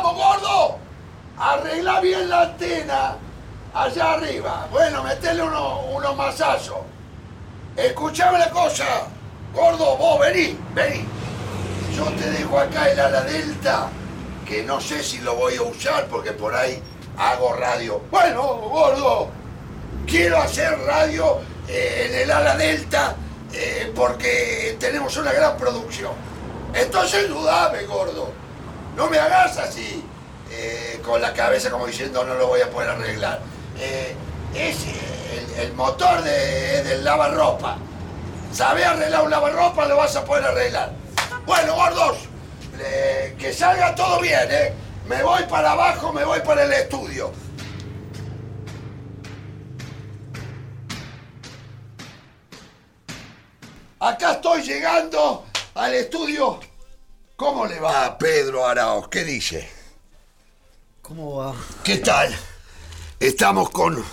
Vamos, gordo. Arregla bien la antena allá arriba. Bueno, metele unos uno masazos. Escuchame la cosa. Gordo, vos vení, vení. Yo te dejo acá el ala delta, que no sé si lo voy a usar porque por ahí hago radio. Bueno, gordo, quiero hacer radio eh, en el ala delta eh, porque tenemos una gran producción. Entonces dudame, gordo. No me hagas así, eh, con la cabeza como diciendo no lo voy a poder arreglar. Eh, es el, motor de, del lavarropa. ¿Sabes arreglar un lavarropa? Lo vas a poder arreglar. Bueno, gordos, eh, que salga todo bien, ¿eh? Me voy para abajo, me voy para el estudio. Acá estoy llegando al estudio. ¿Cómo le va a Pedro Araos? ¿Qué dice? ¿Cómo va? ¿Qué tal? Estamos con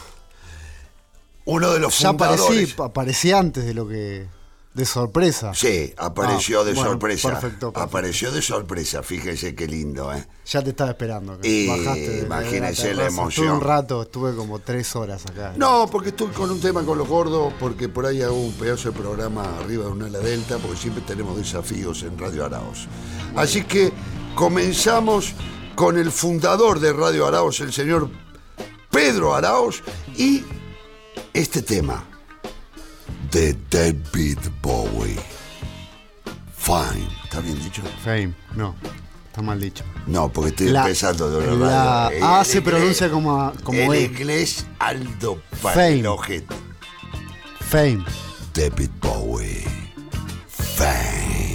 uno de los Ya fundadores. aparecí, aparecí antes de lo que. De sorpresa. Sí, apareció Ah, de bueno, sorpresa. perfecto, perfecto. Apareció de sorpresa, fíjese qué lindo, ¿eh? Ya te estaba esperando. Y Bajaste imagínese la terraza. emoción. Estuve un rato, estuve como tres horas acá. No, porque estoy con un tema con los gordos, porque por ahí hago un pedazo de programa arriba de una ala delta, porque siempre tenemos desafíos en Radio Araos. Así que comenzamos con el fundador de Radio Araos, el señor Pedro Araos, y este tema de David Bowie. Fine, ¿está bien dicho? Fame, no. Está mal dicho. No, porque estoy La- empezando de la radio. A El se inglés- pronuncia como, como el E. inglés Aldo Fame. Fame. David Bowie. Fame.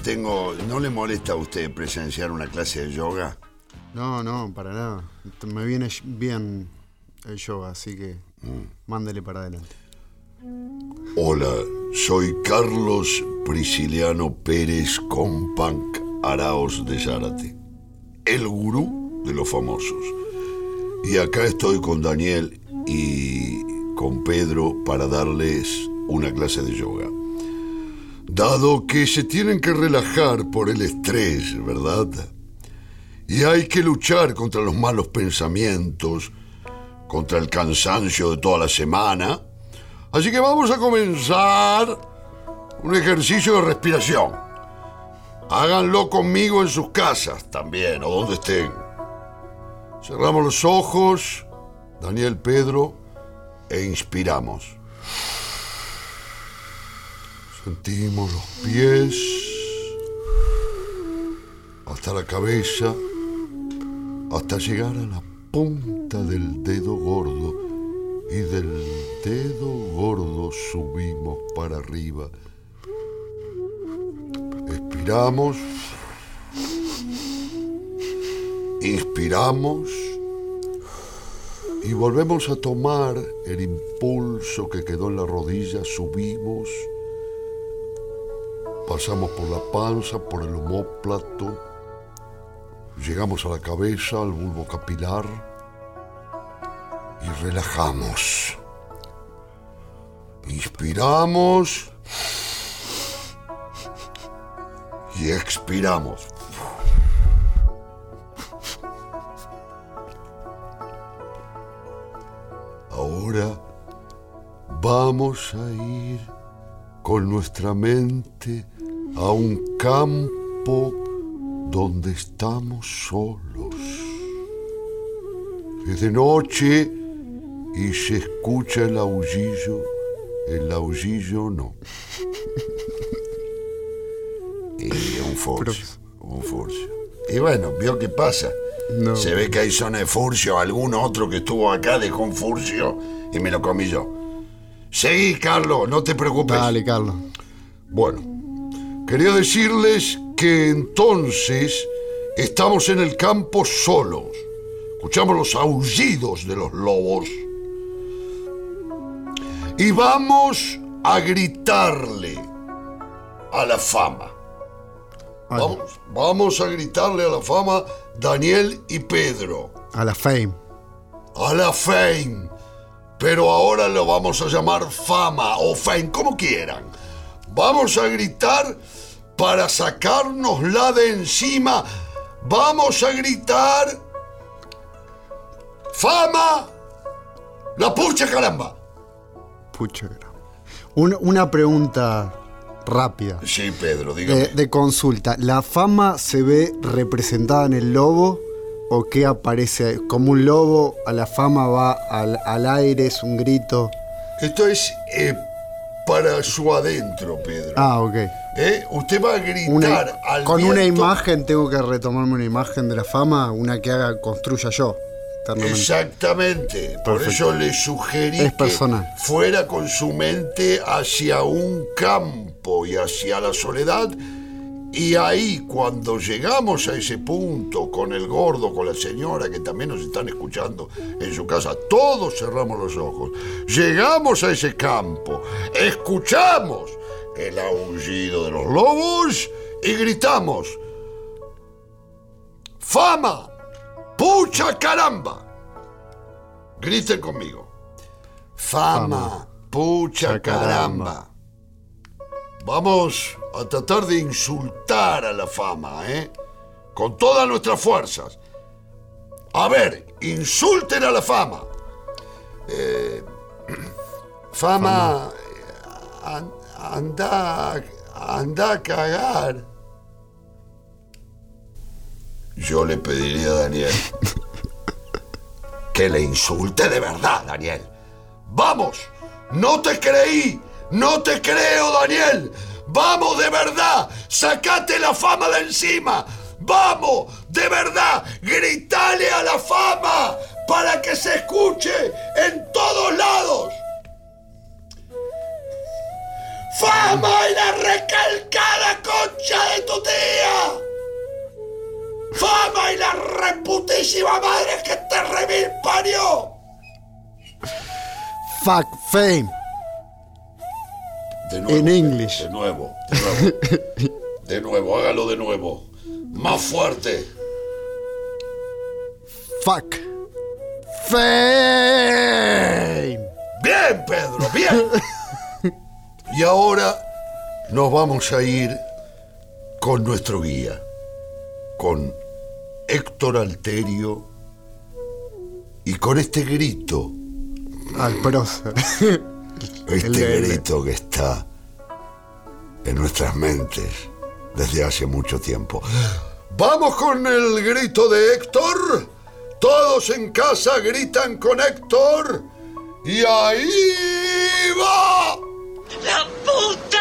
Tengo. ¿No le molesta a usted presenciar una clase de yoga? No, no, para nada. Me viene bien el yoga, así que mándele para adelante. Hola, soy Carlos Prisciliano Pérez Companc Araos de Zárate, el gurú de los famosos. Y acá estoy con Daniel y con Pedro para darles una clase de yoga. Dado que se tienen que relajar por el estrés, ¿verdad? Y hay que luchar contra los malos pensamientos, contra el cansancio de toda la semana. Así que vamos a comenzar un ejercicio de respiración. Háganlo conmigo en sus casas también, o donde estén. Cerramos los ojos, Daniel Pedro, e inspiramos. Sentimos los pies hasta la cabeza, hasta llegar a la punta del dedo gordo y del dedo gordo subimos para arriba. Expiramos, inspiramos y volvemos a tomar el impulso que quedó en la rodilla, subimos, pasamos por la panza, por el homóplato, llegamos a la cabeza, al bulbo capilar y relajamos. Inspiramos y expiramos. Ahora vamos a ir con nuestra mente a un campo donde estamos solos. Es de noche y se escucha el aullillo. El aullillo no. Y un furcio. Un furcio. Y bueno, vio qué pasa. No. Se ve que hay zona de furcio. Algún otro que estuvo acá dejó un furcio y me lo comí yo. Seguí, Carlos, no te preocupes. Dale, Carlos. Bueno, quería decirles que entonces estamos en el campo solos. Escuchamos los aullidos de los lobos. Y vamos a gritarle a la fama. Vamos, vamos a gritarle a la fama Daniel y Pedro. A la fame. A la fame. Pero ahora lo vamos a llamar fama o fame, como quieran. Vamos a gritar para sacárnosla de encima. Vamos a gritar. Fama. La pucha caramba. Pucha. Un- una pregunta rápida. Sí, Pedro, dígame. De, de consulta. ¿La fama se ve representada en el lobo? ¿O qué aparece? Como un lobo, a la fama va al, al aire, es un grito. Esto es eh, para su adentro, Pedro. Ah, ok. ¿Eh? Usted va a gritar Una- al con una imagen tengo que retomarme una imagen de la fama, una que haga, construya yo. Exactamente. Por eso le sugerí Es que personal. fuera con su mente hacia un campo y hacia la soledad. Y ahí, cuando llegamos a ese punto, con el gordo, con la señora que también nos están escuchando en su casa, todos cerramos los ojos. Llegamos a ese campo, escuchamos el aullido de los lobos y gritamos: ¡Fama! ¡Pucha caramba! Griten conmigo. Fama, pucha Pucha caramba. caramba. Vamos a tratar de insultar a la fama, ¿eh? Con todas nuestras fuerzas. A ver, insulten a la fama. Eh, fama, eh, anda, anda a cagar. Yo le pediría a Daniel que le insulte de verdad, Daniel. Vamos, no te creí, no te creo, Daniel. Vamos de verdad, sacate la fama de encima. Vamos, de verdad, gritale a la fama para que se escuche en todos lados fama y la recalcada concha de tu tía. Fama y la reputísima madre que te remil parió. Fuck fame. De en inglés. De nuevo, de nuevo. de nuevo, hágalo de nuevo. Más fuerte. Fuck. Fame. Bien, Pedro, bien. y ahora nos vamos a ir con nuestro guía, con Héctor Alterio y con este grito, Al prócer. este grito que está en nuestras mentes desde hace mucho tiempo. Vamos con el grito de Héctor. Todos en casa gritan con Héctor. Y ahí va. ¡La puta!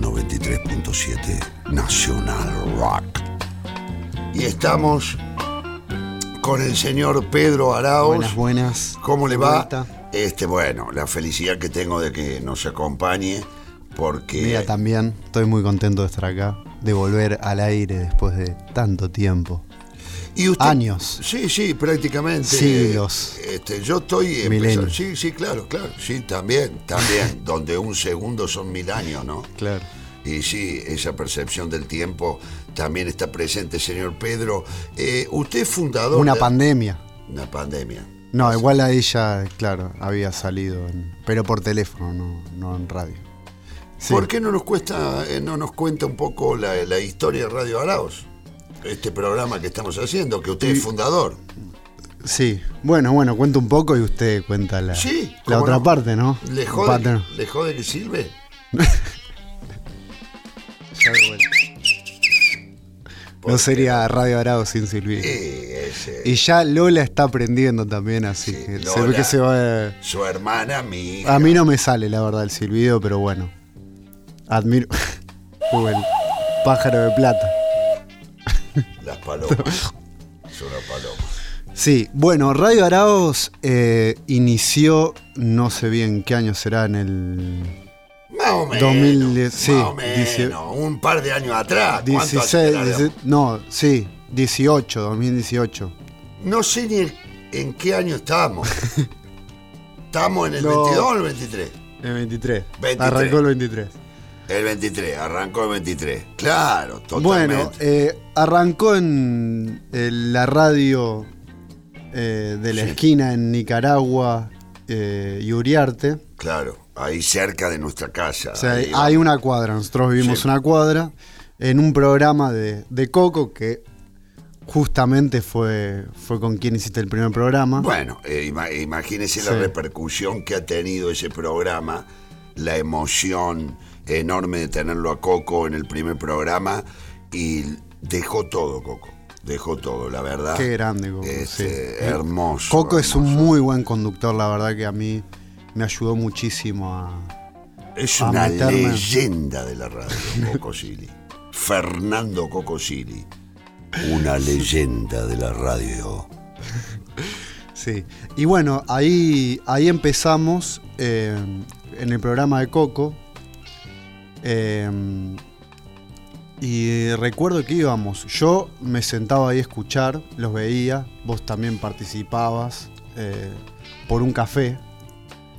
93.7 Nacional Rock. Y estamos con el señor Pedro Araos. Buenas, buenas. ¿Cómo le va? vuelta. Este, bueno, la felicidad que tengo de que nos acompañe, porque Mira, también estoy muy contento de estar acá, de volver al aire después de tanto tiempo. Y usted- años. Sí, sí, prácticamente. Siglos. Este, yo estoy empezando- Milenios. Sí, sí, claro, claro. Sí, también, también. donde un segundo son mil años, ¿no? Claro. Y sí, esa percepción del tiempo también está presente, señor Pedro. Eh, usted es fundador Una de- pandemia. Una pandemia. No, igual a ella, claro, había salido, en- pero por teléfono, no, no en radio. Sí. ¿Por qué no nos cuesta, eh, no nos cuenta un poco la, la historia de Radio Araos? Este programa que estamos haciendo, que usted es fundador. Sí, bueno, bueno, cuento un poco y usted cuenta la, Sí, la otra no. parte, ¿no? ¿Le jode, Parte, no. ¿Le jode que sirve? Ya de vuelta. No sería Radio Arado sin Silvio. Sí, ese- Y ya Lola está aprendiendo también, así Sí, que se Lola. ve que se va. Su hermana, mi hija. A mí no me sale, la verdad, el silbido, pero bueno. Admiro. Como el pájaro de plata. Las palomas. Son las palomas. Sí, bueno, Radio Araos eh, inició, no sé bien qué año será, en el Más o menos. 2010, sí, más o menos. dice- un par de años atrás. ¿Cuánto hace 16, que la- 16 no, sí, 18, 2018. No sé ni el- en qué año estamos. ¿Estamos en el No. 22 o el 23? El 23. 23. Arrancó el 23. El 23, arrancó el 23. Claro, totalmente. Bueno, eh, arrancó en, la radio eh, de la Sí. esquina en Nicaragua eh, y Uriarte. Claro, ahí cerca de nuestra casa. O sea, ahí hay una cuadra, nosotros vivimos Sí. una cuadra, en un programa de, de Coco que justamente fue, fue con quien hiciste el primer programa. Bueno, eh, ima- imagínese la repercusión que ha tenido ese programa, la emoción enorme de tenerlo a Coco en el primer programa y dejó todo, Coco. Dejó todo, la verdad. Qué grande, Coco. Este, sí. Hermoso. Coco es un muy buen conductor, la verdad que a mí me ayudó muchísimo a... Es a una meterme. leyenda de la radio, Coco Sili. Fernando Coco Sili. Una leyenda de la radio. Sí. Y bueno, ahí, ahí empezamos eh, en el programa de Coco. Eh, y recuerdo que íbamos. Yo me sentaba ahí a escuchar, los veía. Vos también participabas eh, por un café.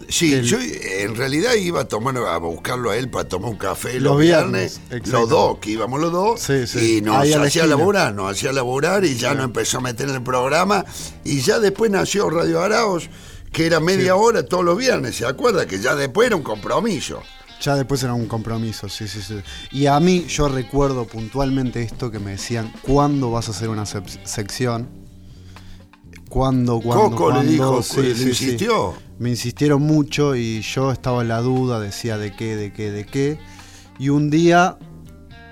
Sí, El- yo en realidad iba a tomar a buscarlo a él para tomar un café los, viernes, los dos, que íbamos los dos, Sí, sí. y nos Ahí a la hacía laburar, nos hacía laburar y ya nos empezó a meter en el programa y ya después nació Radio Araos, que era media hora todos los viernes, ¿se acuerda? Que ya después era un compromiso. Ya después era un compromiso, sí, sí, sí. Y a mí yo recuerdo puntualmente esto que me decían, ¿cuándo vas a hacer una sec- sección? ¿Cuándo, cuándo, Coco le cuándo? dijo, Sí, le sí, sí. insistió. Me insistieron mucho y yo estaba en la duda, decía de qué, de qué, de qué. Y un día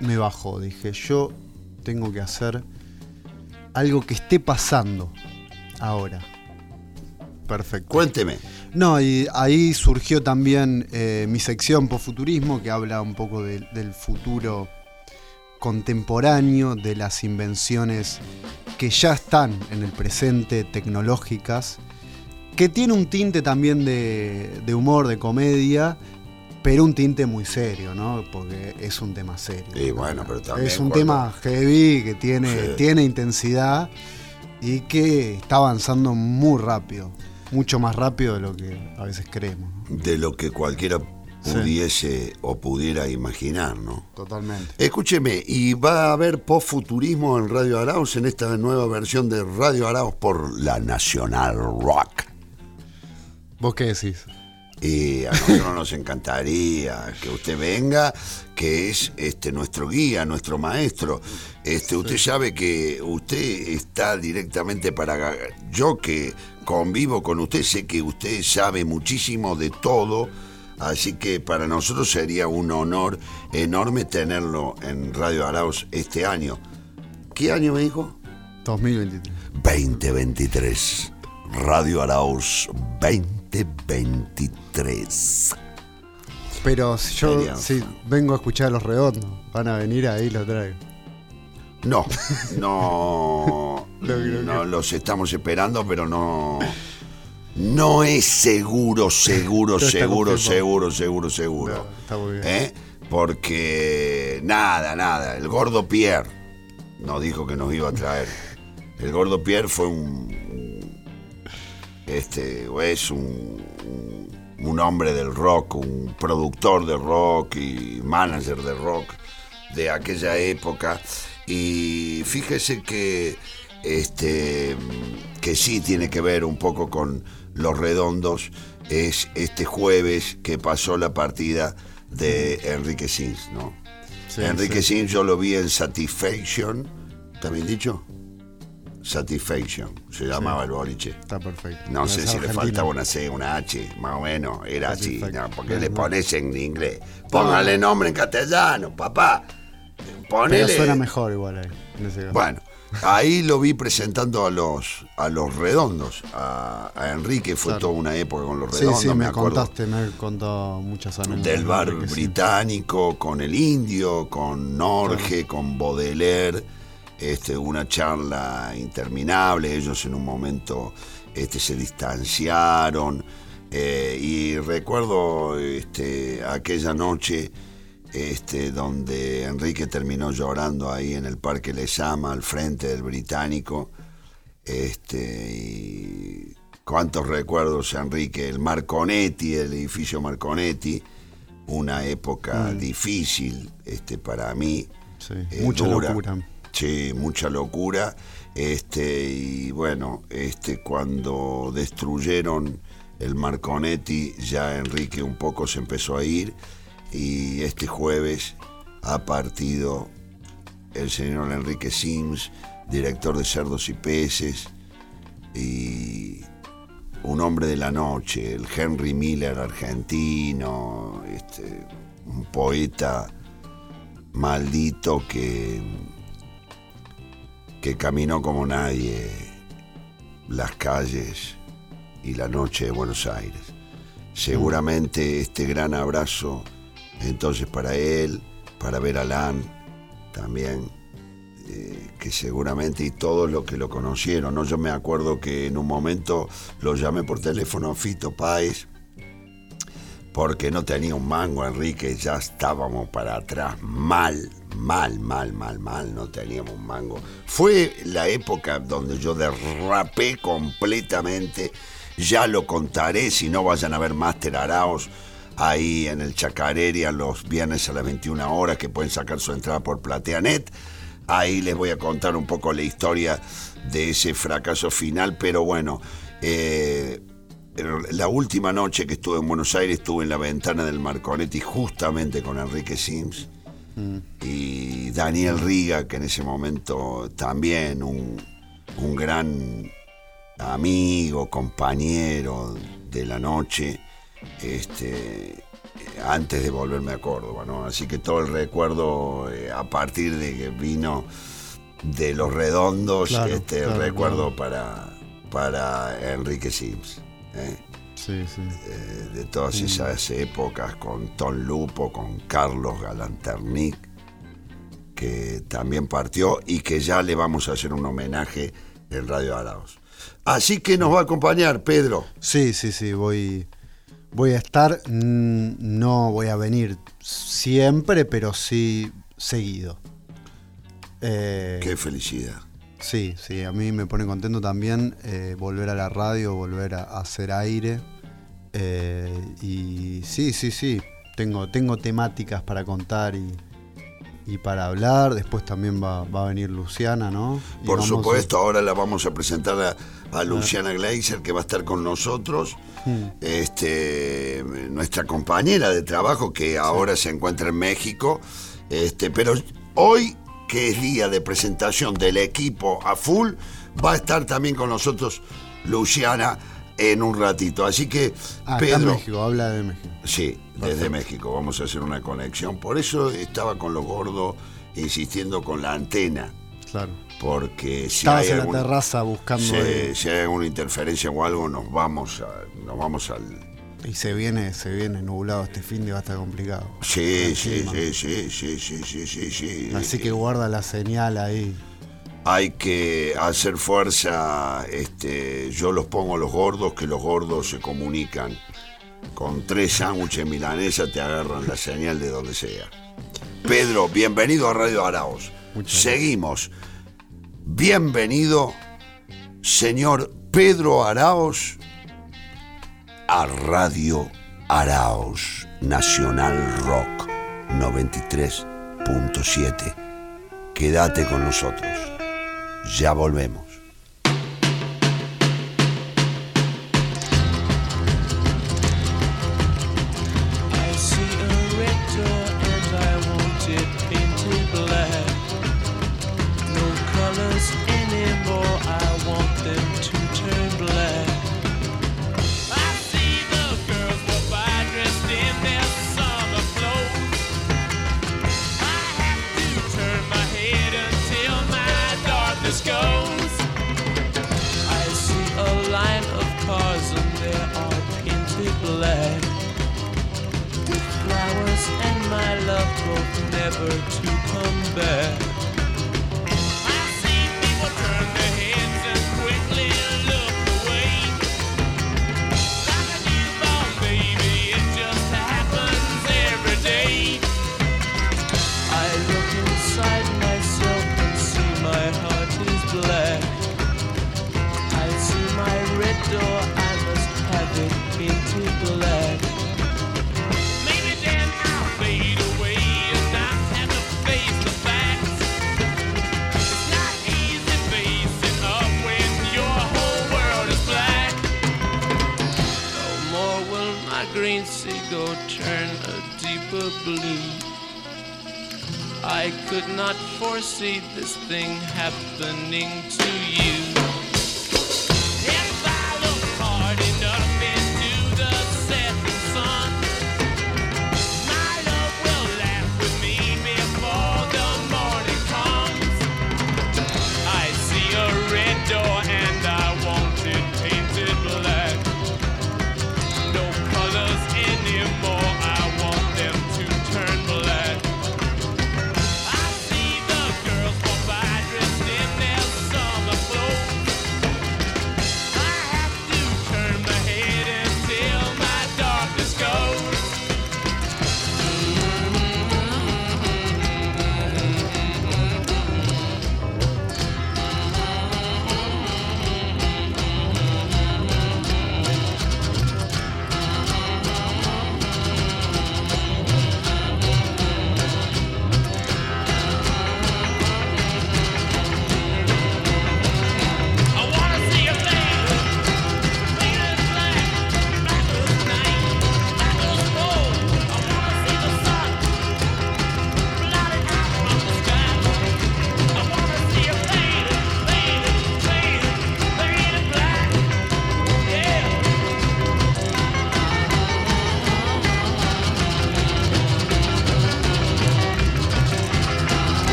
me bajó, dije, yo tengo que hacer algo que esté pasando ahora. Perfecto. Cuénteme. No, y ahí surgió también eh, mi sección Pofuturismo, que habla un poco de- del futuro contemporáneo, de las invenciones que ya están en el presente, tecnológicas, que tiene un tinte también de, de humor, de comedia, pero un tinte muy serio, ¿no? Porque es un tema serio. Y bueno, pero también es un cuando- tema heavy que tiene, Sí. tiene intensidad y que está avanzando muy rápido, mucho más rápido de lo que a veces creemos. ¿no? de lo que cualquiera Sí. pudiese o pudiera imaginar, ¿no? Totalmente. Escúcheme, ¿y va a haber postfuturismo en Radio Arauz en esta nueva versión de Radio Arauz por la Nacional Rock? ¿Vos qué decís? Y a nosotros nos encantaría que usted venga, que es este nuestro guía, nuestro maestro. Este, usted sabe que usted está directamente para yo que convivo con usted, sé que usted sabe muchísimo de todo Así que para nosotros sería un honor enorme tenerlo en Radio Arauz este año. ¿Qué año me dijo? 2023. 2023. Radio Arauz 2023. Pero si yo si vengo a escuchar a los redondos, van a venir ahí lo traigo. No, no, no los estamos esperando, pero no, no es seguro, seguro, seguro, seguro, seguro, seguro. No, está muy bien. ¿Eh? Porque nada, nada, el gordo Pierre nos dijo que nos iba a traer. El gordo Pierre fue un, este, es un, un, un hombre del rock, un productor de rock y manager de rock de aquella época. Y fíjese que este que sí tiene que ver un poco con los redondos es este jueves que pasó la partida de Enrique Sims, ¿no? Sí, Enrique sí. Sims yo lo vi en Satisfaction, ¿está bien dicho? Satisfaction, se llamaba el boliche. Está perfecto. No sé si le faltaba una C, una H, más o menos, era así, porque No, le pones en inglés. Póngale nombre en castellano, papá. Pero Ponele. suena mejor igual ahí. en ese caso. Bueno, ahí lo vi presentando a los a los redondos, a, a Enrique, fue Claro. toda una época con los sí, redondos, sí, me, acuerdo. contaste, me contado muchas anécdotas. del bar sí. británico, con el indio, con Norge, con Baudelaire, este, una charla interminable, ellos en un momento este, se distanciaron, eh, y recuerdo este, aquella noche este, donde Enrique terminó llorando ahí en el Parque Lesama, al frente del británico, este, y cuántos recuerdos, Enrique, el Marconetti, el edificio Marconetti, una época difícil este, para mí. Sí, eh, mucha dura. locura. Sí, mucha locura. Este, y bueno, este, cuando destruyeron el Marconetti, ya Enrique un poco se empezó a ir. Y este jueves ha partido el señor Enrique Sims, director de Cerdos y Peces, y un hombre de la noche, el Henry Miller argentino, este, un poeta maldito que, que caminó como nadie las calles y la noche de Buenos Aires. Seguramente este gran abrazo entonces para él, para ver a también, eh, que seguramente y todos los que lo conocieron, ¿no? Yo me acuerdo que en un momento lo llamé por teléfono a Fito Páez porque no tenía un mango, Enrique, ya estábamos para atrás, mal, mal, mal, mal, mal, no teníamos un mango. Fue la época donde yo derrapé completamente, ya lo contaré, si no vayan a ver Master Araos ahí en el Chacareria los viernes a las 21 horas, que pueden sacar su entrada por Plateanet. Ahí les voy a contar un poco la historia de ese fracaso final, pero bueno, eh, la última noche que estuve en Buenos Aires estuve en la ventana del Marconetti justamente con Enrique Sims y Daniel Riga, que en ese momento también un, un gran amigo, compañero de la noche, este, antes de volverme a Córdoba, ¿no? Así que todo el recuerdo eh, a partir de que vino de los redondos, Claro, este, claro, recuerdo para, para Enrique Sims. ¿eh? Sí, sí. Eh, de todas esas épocas con Tom Lupo, con Carlos Galanternic, que también partió y que ya le vamos a hacer un homenaje en Radio Arauz. Así que nos va a acompañar Pedro. Sí, sí, sí, voy, voy a estar, mm, no voy a venir siempre, pero sí seguido. Eh, Qué felicidad. Sí, sí, a mí me pone contento también eh, volver a la radio, volver a, a hacer aire. Eh, y sí, sí, sí, tengo, tengo temáticas para contar y, y para hablar. Después también va, va a venir Luciana, ¿no? Y Por a- supuesto, ahora la vamos a presentar a, a Luciana Gleiser, que va a estar con nosotros. Este, nuestra compañera de trabajo que ahora se encuentra en México. Este, pero hoy, que es día de presentación del equipo a full, va a estar también con nosotros Luciana en un ratito. Así que, Ah, Pedro, México, habla de México. sí, desde México vamos a hacer una conexión. Por eso estaba con los gordos insistiendo con la antena, Claro. porque si Estabas hay en alguna- la terraza buscando. si, hay alguna interferencia o algo, nos vamos a, nos vamos al Y se viene, se viene nublado este fin de va a estar complicado. Sí, sí, sí, sí, sí, sí, sí, sí. Así que guarda la señal ahí. Hay que hacer fuerza. Este, yo los pongo a los gordos, que los gordos se comunican. Con tres sándwiches milanesa te agarran la señal de donde sea. Pedro, bienvenido a Radio Araos. Muchas Seguimos. Bienvenido, señor Pedro Araos, a Radio Araos Nacional Rock 93.7. Quédate con nosotros. Ya volvemos.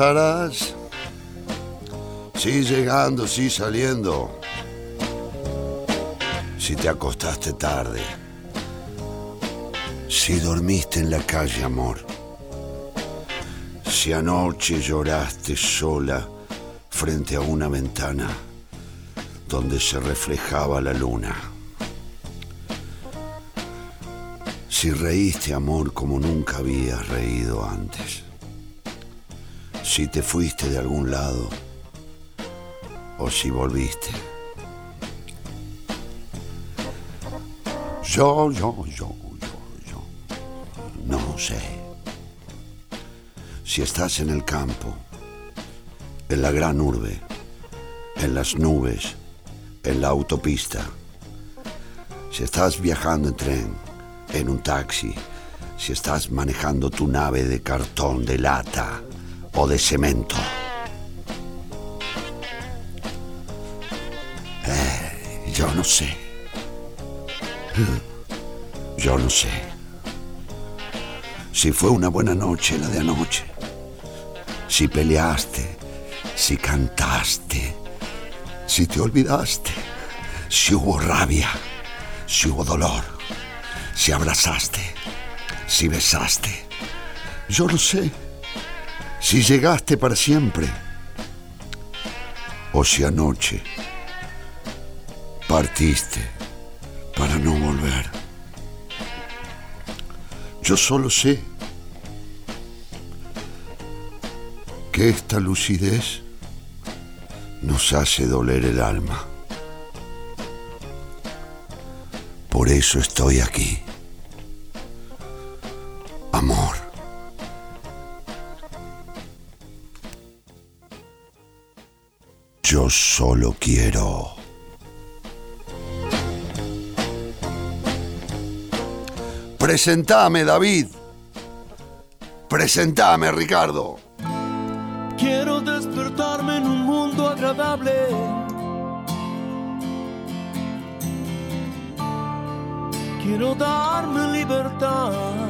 ¿Dónde estarás? Sí llegando, sí saliendo. Si te acostaste tarde. Si dormiste en la calle, amor. Si anoche lloraste sola frente a una ventana. donde se reflejaba la luna. Si reíste, amor, como nunca habías reído antes. Si te fuiste de algún lado o si volviste. Yo, yo, yo, yo, yo. No sé. Si estás en el campo, en la gran urbe, en las nubes, en la autopista, si estás viajando en tren, en un taxi, si estás manejando tu nave de cartón, de lata o de cemento. Eh, yo no sé. Yo no sé. Si fue una buena noche la de anoche. Si peleaste, si cantaste, si te olvidaste, si hubo rabia, si hubo dolor, si abrazaste, si besaste. Yo no sé. Si llegaste para siempre. O si anoche partiste para no volver. Yo solo sé que esta lucidez nos hace doler el alma. Por eso estoy aquí. Amor. Yo solo quiero... Presentame, David. Presentame, Ricardo. Quiero despertarme en un mundo agradable. Quiero darme libertad.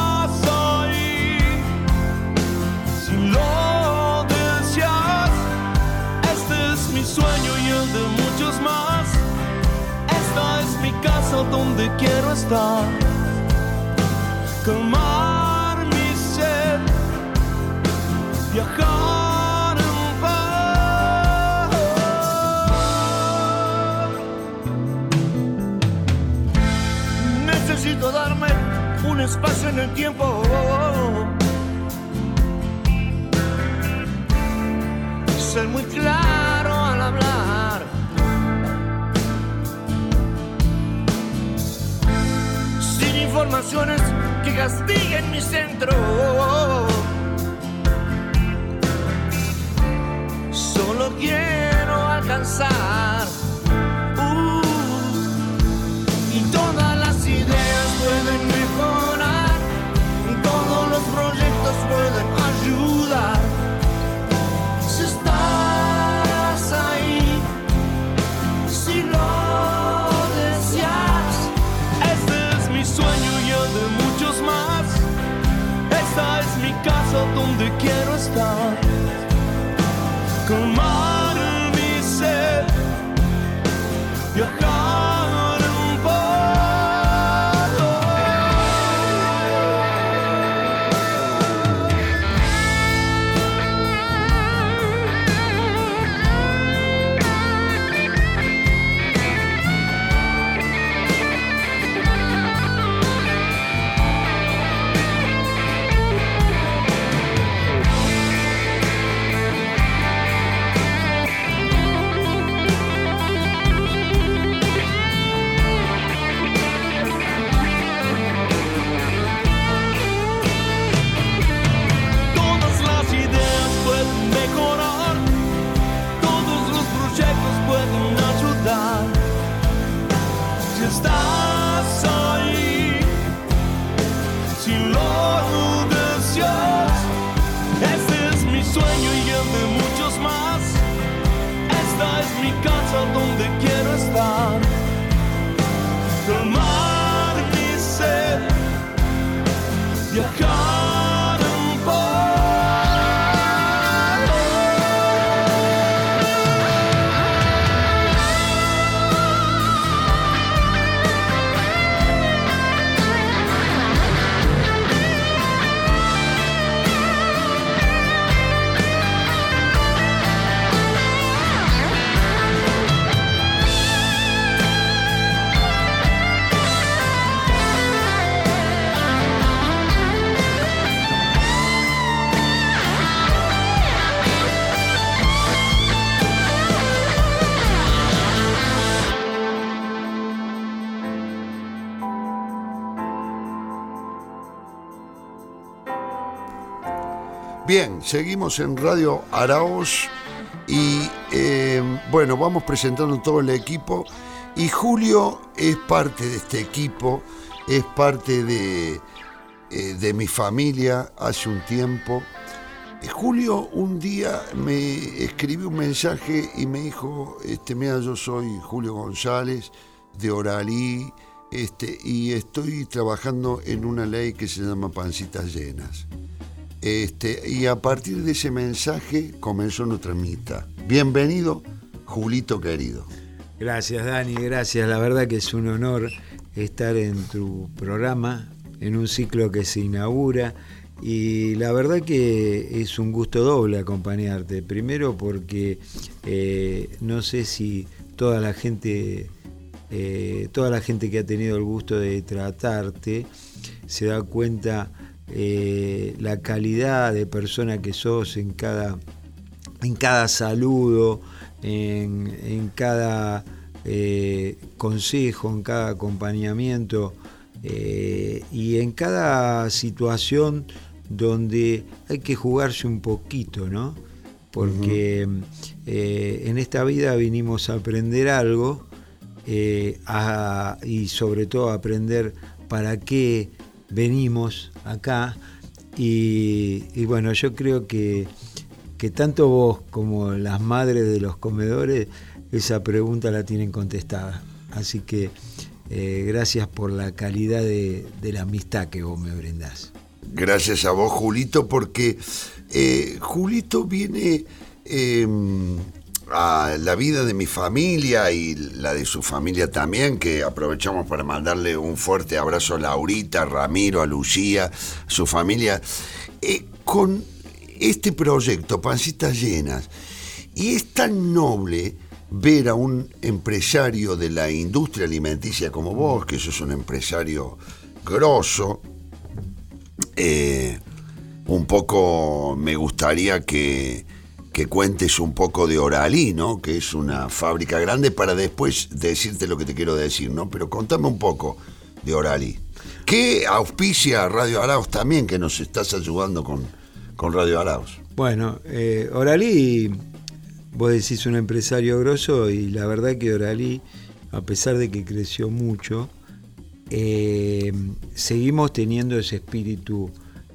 casa donde quiero estar. Calmar mi sed, viajar. Necesito darme un espacio en el tiempo. Ser muy claro informaciones que castiguen mi centro. Solo quiero alcanzar. Uh, y todas las ideas pueden mejorar. Todos los proyectos pueden ayudar. Donde quiero estar. Calmar mi Bien, seguimos en Radio Araos y eh, bueno, vamos presentando todo el equipo y Julio es parte de este equipo, es parte de, eh, de mi familia hace un tiempo. Eh, Julio un día me escribió un mensaje y me dijo, este, mira, yo soy Julio González de Oralí este, y estoy trabajando en una ley que se llama Pancitas Llenas. Este, y a partir de ese mensaje comenzó nuestra amistad. Bienvenido, Julito querido. Gracias Dani, gracias. La verdad que es un honor estar en tu programa, en un ciclo que se inaugura y la verdad que es un gusto doble acompañarte. Primero porque eh, no sé si toda la gente, eh, toda la gente que ha tenido el gusto de tratarte se da cuenta eh, la calidad de persona que sos en cada, en cada saludo, en, en cada eh, consejo, en cada acompañamiento eh, y en cada situación donde hay que jugarse un poquito, ¿no? Porque en esta vida vinimos a aprender algo a- y sobre todo a aprender para qué venimos acá. Y, bueno, yo creo que, que tanto vos como las madres de los comedores esa pregunta la tienen contestada. Así que eh, gracias por la calidad de, la amistad que vos me brindás. Gracias a vos, Julito, porque eh, Julito viene eh, a la vida de mi familia y la de su familia también, que aprovechamos para mandarle un fuerte abrazo a Laurita, a Ramiro, a Lucía, a su familia, eh, con este proyecto, Pancitas Llenas. Y es tan noble ver a un empresario de la industria alimenticia como vos, que sos un empresario grosso, eh, un poco me gustaría que, que cuentes un poco de Oralí, ¿no? Que es una fábrica grande para después decirte lo que te quiero decir, ¿no? Pero contame un poco de Oralí. ¿Qué auspicia Radio Arauz también que nos estás ayudando con, con Radio Arauz? Bueno, eh, Oralí, vos decís un empresario grosso y la verdad que Oralí, a pesar de que creció mucho, eh, seguimos teniendo ese espíritu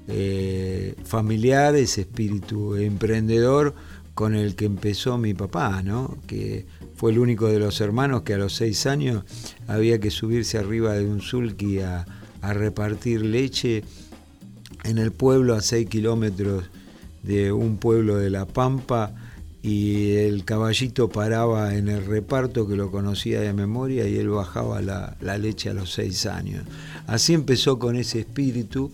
eh, familiar, ese espíritu emprendedor con el que empezó mi papá, ¿no? que fue el único de los hermanos que a los seis años había que subirse arriba de un sulky a, a repartir leche en el pueblo a 6 kilómetros de un pueblo de La Pampa y el caballito paraba en el reparto que lo conocía de memoria y él bajaba la, la leche a los 6 años. Así empezó con ese espíritu,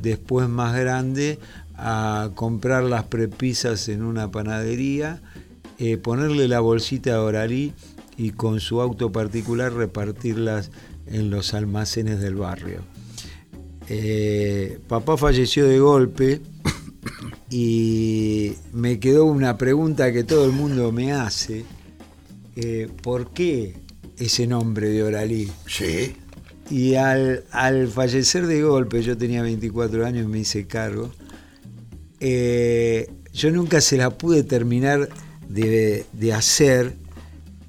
después más grande, a comprar las prepisas en una panadería, eh, ponerle la bolsita de oralí y con su auto particular repartirlas en los almacenes del barrio. Eh, papá falleció de golpe y me quedó una pregunta que todo el mundo me hace. eh, ¿Por qué ese nombre de Oralí? Sí. Y al, al fallecer de golpe, yo tenía 24 años y me hice cargo, eh, yo nunca se la pude terminar de, de hacer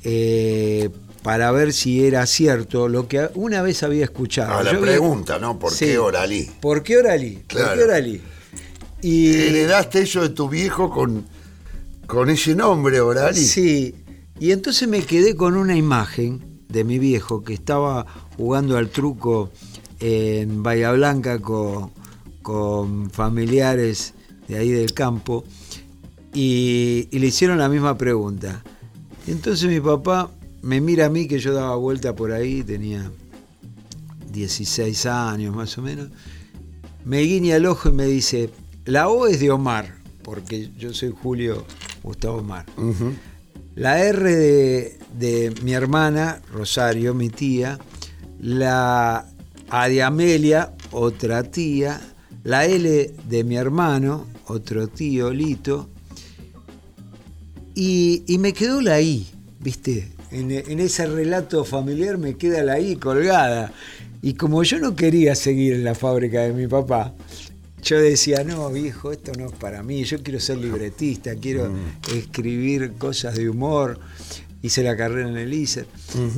eh, para ver si era cierto lo que una vez había escuchado. A la Yo había- pregunta, ¿no? ¿Por Sí. qué Oralí? ¿Por qué Oralí? ¿Por Claro. qué Oralí? Y, Heredaste eso de tu viejo con, con ese nombre, Oralí. Sí, y entonces me quedé con una imagen de mi viejo que estaba jugando al truco en Bahía Blanca con, con familiares de ahí del campo y, le hicieron la misma pregunta. Entonces mi papá me mira a mí que yo daba vuelta por ahí, tenía 16 años más o menos, me guiña el ojo y me dice, la O es de Omar, porque yo soy Julio Gustavo Omar. La R de, de mi hermana, Rosario, mi tía. La A de Amelia, otra tía. La L de mi hermano, otro tío, Lito. Y, y me quedó la I, ¿viste? En, en ese relato familiar me queda la I colgada. Y como yo no quería seguir en la fábrica de mi papá, yo decía, no, viejo, esto no es para mí, yo quiero ser libretista, quiero escribir cosas de humor, hice la carrera en el ISER.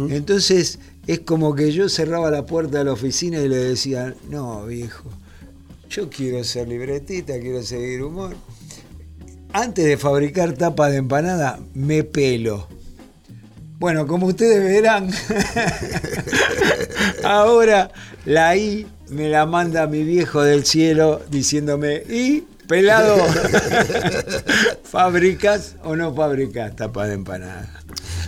Entonces es como que yo cerraba la puerta de la oficina y le decía, no, viejo, yo quiero ser libretista, quiero seguir humor. Antes de fabricar tapas de empanada, me pelo. Bueno, como ustedes verán, ahora la I me la manda mi viejo del cielo diciéndome, y pelado, ¿fabricas o no fabricas tapas de empanada?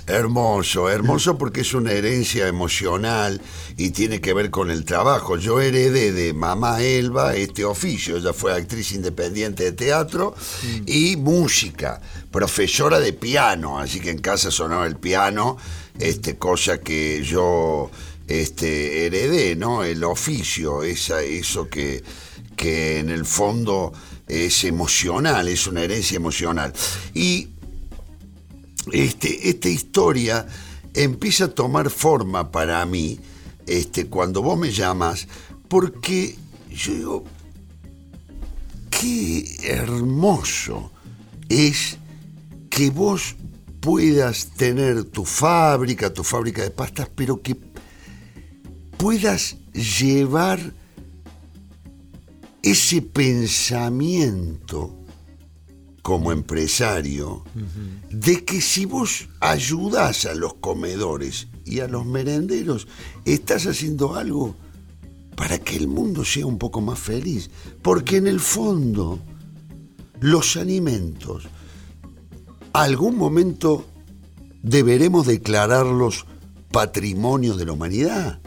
Hermoso, hermoso porque es una herencia emocional y tiene que ver con el trabajo. Yo heredé de mamá Elba este oficio. Ella fue actriz independiente de teatro y música, profesora de piano, así que en casa sonaba el piano, este, cosa que yo este, heredé, ¿no? El oficio, esa, eso que, que en el fondo es emocional, es una herencia emocional. Y este, esta historia empieza a tomar forma para mí este, cuando vos me llamas, porque yo digo, qué hermoso es que vos puedas tener tu fábrica, tu fábrica de pastas, pero que puedas llevar ese pensamiento como empresario de que si vos ayudás a los comedores y a los merenderos, estás haciendo algo para que el mundo sea un poco más feliz. Porque en el fondo, los alimentos, algún momento deberemos declararlos patrimonio de la humanidad.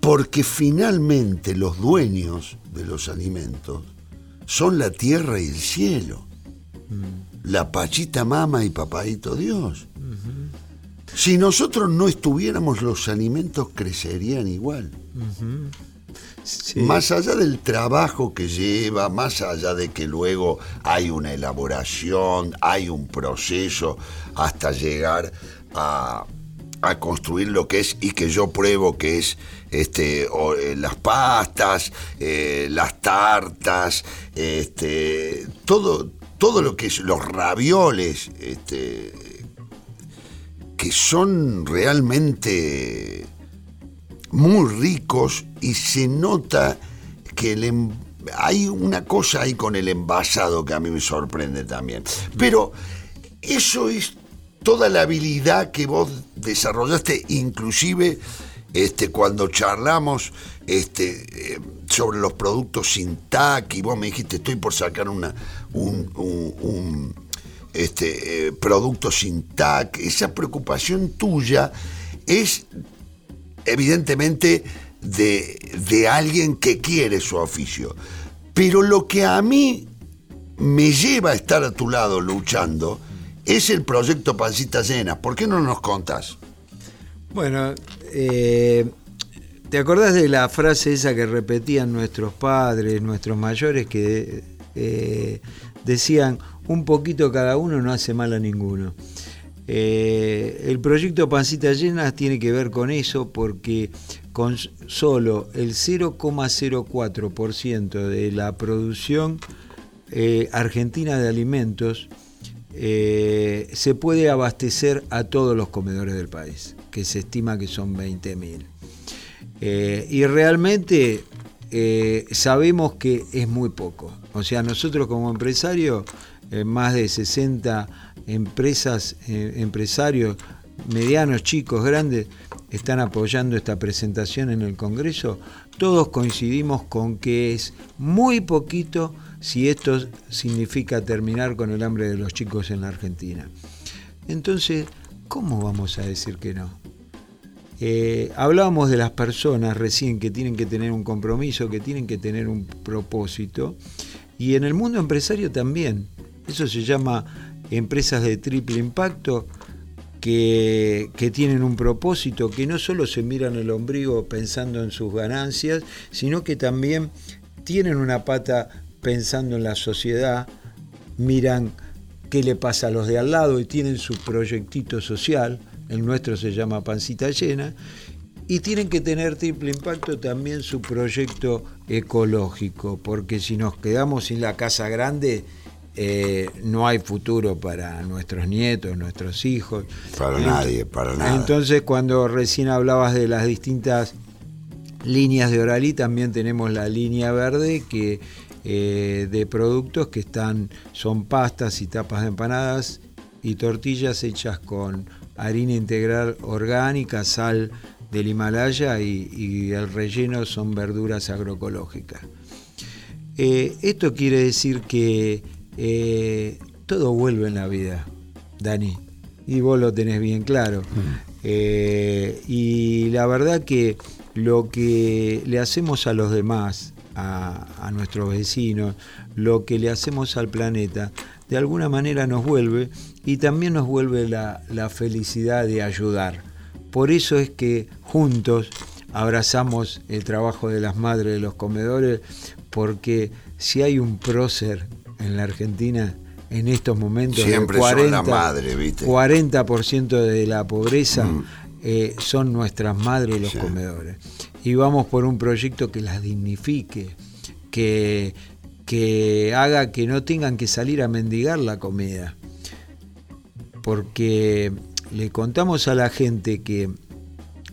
Porque finalmente los dueños de los alimentos son la tierra y el cielo. La Pachita Mama y Papadito Dios. Si nosotros no estuviéramos, los alimentos crecerían igual. Sí. Más allá del trabajo que lleva, más allá de que luego hay una elaboración, hay un proceso hasta llegar a, a construir lo que es y que yo pruebo que es este, eh, las pastas, eh, las tartas, este, todo, todo lo que es los ravioles, este, que son realmente muy ricos y se nota que el em- hay una cosa ahí con el envasado que a mí me sorprende también. Pero eso es toda la habilidad que vos desarrollaste, inclusive este, cuando charlamos este, eh, sobre los productos sin TAC y vos me dijiste estoy por sacar un- un, este, eh, producto sin TAC, esa preocupación tuya es evidentemente de, de alguien que quiere su oficio. Pero lo que a mí me lleva a estar a tu lado luchando es el proyecto Pancita Llena. ¿Por qué no nos contás? Bueno, eh, ¿te acordás de la frase esa que repetían nuestros padres, nuestros mayores, que eh, decían, un poquito cada uno no hace mal a ninguno? Eh, el proyecto Pancita Llena tiene que ver con eso porque con solo el 0,04% de la producción argentina de alimentos eh, se puede abastecer a todos los comedores del país, que se estima que son 20.000. Eh, y realmente eh, sabemos que es muy poco. O sea, nosotros como empresarios, eh, más de 60 empresas, empresarios medianos, chicos, grandes, están apoyando esta presentación en el Congreso. Todos coincidimos con que es muy poquito si esto significa terminar con el hambre de los chicos en la Argentina. Entonces, ¿cómo vamos a decir que no? Eh, hablábamos de las personas recién que tienen que tener un compromiso, que tienen que tener un propósito, y en el mundo empresario también. Eso se llama empresas de triple impacto que, que tienen un propósito, que no solo se miran el ombligo pensando en sus ganancias, sino que también tienen una pata pensando en la sociedad, miran qué le pasa a los de al lado y tienen su proyectito social, el nuestro se llama Pancita Llena, Y tienen que tener triple impacto también su proyecto ecológico, porque si nos quedamos sin la casa grande, eh, no hay futuro para nuestros nietos, nuestros hijos. Para nadie, para nada. Entonces, cuando recién hablabas de las distintas líneas de Oralí, también tenemos la línea verde que eh, de productos que están son pastas y tapas de empanadas y tortillas hechas con harina integral orgánica, sal del Himalaya y, y el relleno son verduras agroecológicas. Eh, esto quiere decir que eh, todo vuelve en la vida, Dani, y vos lo tenés bien claro. Eh, y la verdad que lo que le hacemos a los demás, a, a nuestros vecinos, lo que le hacemos al planeta, de alguna manera nos vuelve y también nos vuelve la, la felicidad de ayudar. Por eso es que juntos abrazamos el trabajo de las madres de los comedores, porque si hay un prócer en la Argentina en estos momentos, Siempre son las madres, ¿viste? 40% de la pobreza Mm. Eh, son nuestras madres los Sí. comedores. Y vamos por un proyecto que las dignifique, que, que haga que no tengan que salir a mendigar la comida. Porque le contamos a la gente que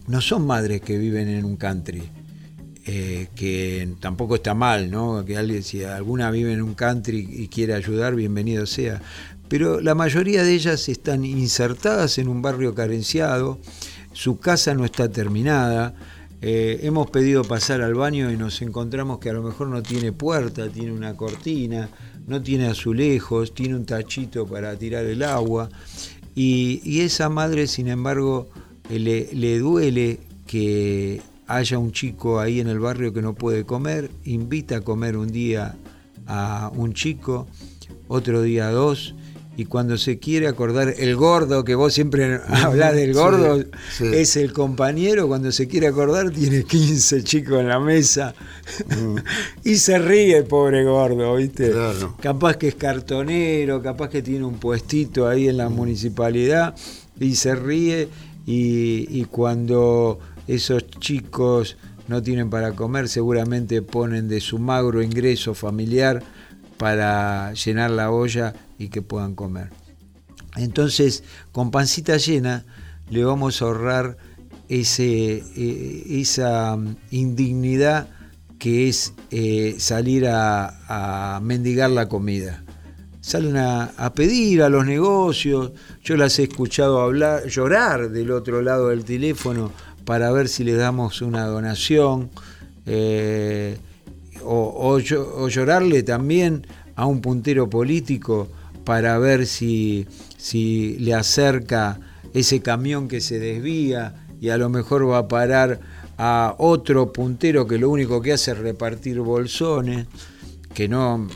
no son madres que viven en un country, eh, que tampoco está mal, ¿no? Que alguien, si alguna vive en un country y quiere ayudar, bienvenido sea. Pero la mayoría de ellas están insertadas en un barrio carenciado, su casa no está terminada. eh, hemos pedido pasar al baño y nos encontramos que a lo mejor no tiene puerta, tiene una cortina, no tiene azulejos, tiene un tachito para tirar el agua. Y, y esa madre, sin embargo, eh, le, le duele que haya un chico ahí en el barrio que no puede comer, invita a comer un día a un chico, otro día a dos, y cuando se quiere acordar, el gordo, que vos siempre hablas del gordo, sí. es el compañero, cuando se quiere acordar tiene 15 chicos en la mesa, y se ríe el pobre gordo, ¿viste? Claro. Capaz que es cartonero, capaz que tiene un puestito ahí en la municipalidad, y se ríe, y, y cuando esos chicos no tienen para comer, seguramente ponen de su magro ingreso familiar para llenar la olla y que puedan comer. Entonces, con pancita llena, le vamos a ahorrar eh, esa mm, indignidad que es eh, salir a, mendigar la comida. Salen a, pedir a los negocios, yo las he escuchado hablar, llorar del otro lado del teléfono para ver si les damos una donación, eh, o llorarle también a un puntero político para ver si, si le acerca ese camión que se desvía y a lo mejor va a parar a otro puntero que lo único que hace es repartir bolsones, que no,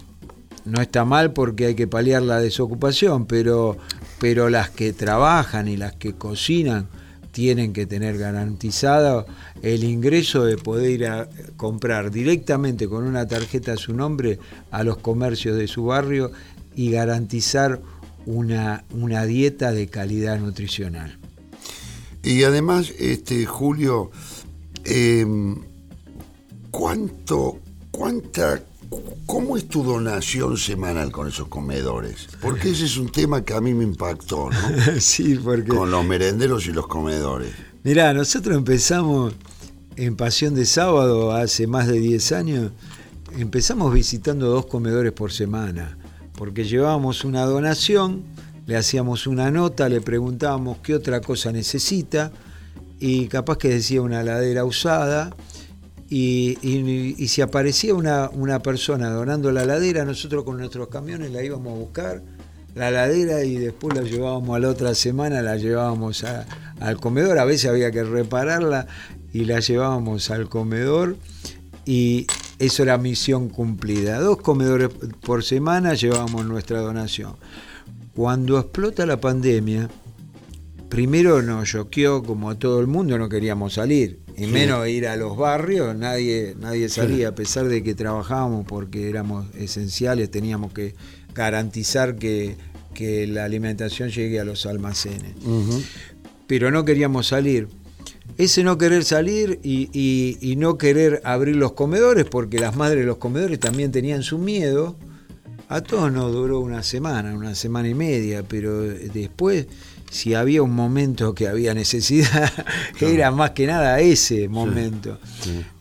no está mal porque hay que paliar la desocupación, pero, pero las que trabajan y las que cocinan tienen que tener garantizado el ingreso de poder ir a comprar directamente con una tarjeta a su nombre a los comercios de su barrio y garantizar una, una dieta de calidad nutricional. Y además, este Julio, eh, ¿cuánto, cuánta, cómo es tu donación semanal con esos comedores? Porque ese es un tema que a mí me impactó, ¿no? sí, porque... Con los merenderos y los comedores. Mirá, nosotros empezamos en Pasión de Sábado hace más de 10 años. Empezamos visitando dos comedores por semana, porque llevábamos una donación, le hacíamos una nota, le preguntábamos qué otra cosa necesita, y capaz que decía una ladera usada, y, y- si aparecía una, una persona donando la ladera, nosotros con nuestros camiones la íbamos a buscar, la ladera, y después la llevábamos a la otra semana, la llevábamos al comedor, a veces había que repararla, y la llevábamos al comedor, y eso era misión cumplida. Dos comedores por semana llevábamos nuestra donación. Cuando explota la pandemia, primero nos choqueó como a todo el mundo, no queríamos salir, y menos ir a los barrios, nadie, nadie salía, a pesar de que trabajábamos porque éramos esenciales, teníamos que garantizar que, que la alimentación llegue a los almacenes. Pero no queríamos salir. Ese no querer salir y, y- y no querer abrir los comedores, porque las madres de los comedores también tenían su miedo, a todos nos duró una semana, una semana y media, pero después, si había un momento que había necesidad, era más que nada ese momento.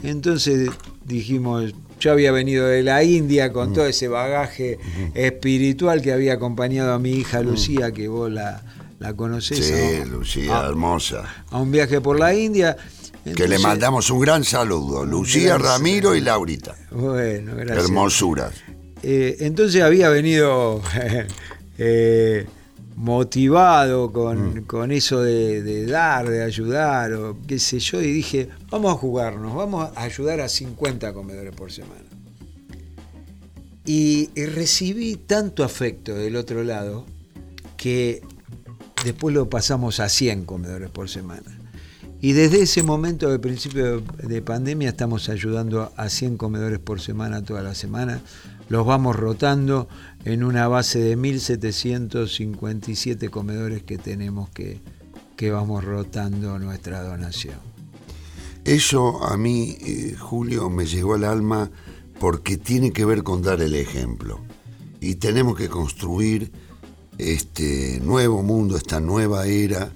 Entonces dijimos, yo había venido de la India con todo ese bagaje espiritual que había acompañado a mi hija Lucía, que vos la, la conocés. Sí, ¿no? Lucía, Ah, hermosa. a un viaje por la India. Que le mandamos un gran saludo. Lucía, Gracias. Ramiro y Laurita. Bueno, gracias. Hermosuras. Eh, entonces había venido eh, motivado con, Mm. con eso de, de dar, de ayudar, o qué sé yo, y dije, vamos a jugarnos, vamos a ayudar a 50 comedores por semana. Y, y recibí tanto afecto del otro lado que después lo pasamos a 100 comedores por semana. Y desde ese momento, de principio de, de pandemia, estamos ayudando a 100 comedores por semana toda la semana. Los vamos rotando en una base de 1.757 comedores que tenemos que, que vamos rotando nuestra donación. Eso a mí, eh, Julio, me llegó al alma porque tiene que ver con dar el ejemplo. Y tenemos que construir este nuevo mundo, esta nueva era.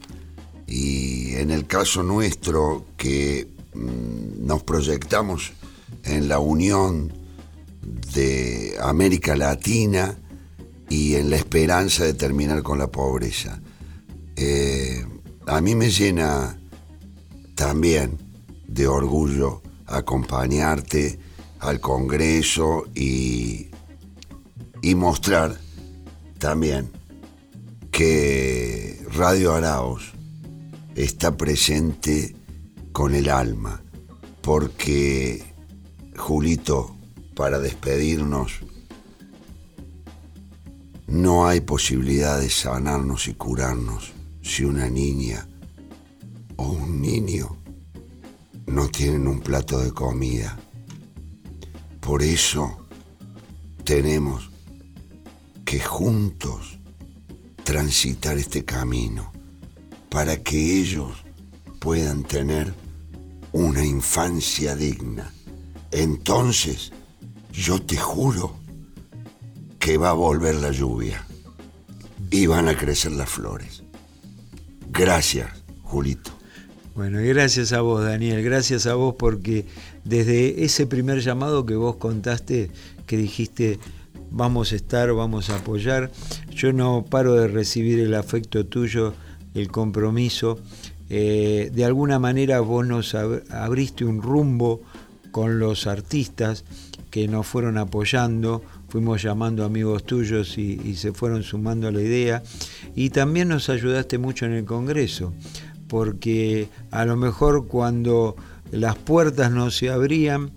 Y en el caso nuestro, que mm, nos proyectamos en la unión de América Latina y en la esperanza de terminar con la pobreza. Eh, a mí me llena también de orgullo acompañarte al Congreso y, y mostrar también que Radio Araos está presente con el alma, porque Julito, para despedirnos, no hay posibilidad de sanarnos y curarnos si una niña o un niño no tienen un plato de comida. Por eso tenemos que juntos transitar este camino para que ellos puedan tener una infancia digna. Entonces, yo te juro que va a volver la lluvia y van a crecer las flores. Gracias, Julito. Bueno, gracias a vos, Daniel, gracias a vos porque desde ese primer llamado que vos contaste, que dijiste, vamos a estar, vamos a apoyar, yo no paro de recibir el afecto tuyo, el compromiso. Eh, de alguna manera vos nos ab- abriste un rumbo con los artistas que nos fueron apoyando, fuimos llamando amigos tuyos y, y se fueron sumando a la idea. Y también nos ayudaste mucho en el Congreso, porque a lo mejor cuando las puertas no se abrían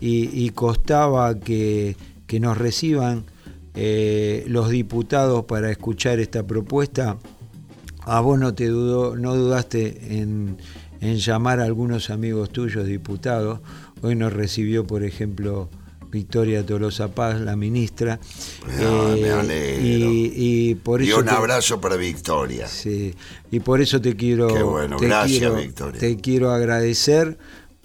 y, y costaba que, que nos reciban eh, los diputados para escuchar esta propuesta, a vos no te dudó, no dudaste en, en llamar a algunos amigos tuyos diputados. Hoy nos recibió, por ejemplo, Victoria Tolosa Paz, la ministra. Ah, me Eh, alegro. y, y por Y eso un te- abrazo para Victoria. Sí, y por eso te quiero, Qué bueno, te gracias, quiero- Victoria. te quiero agradecer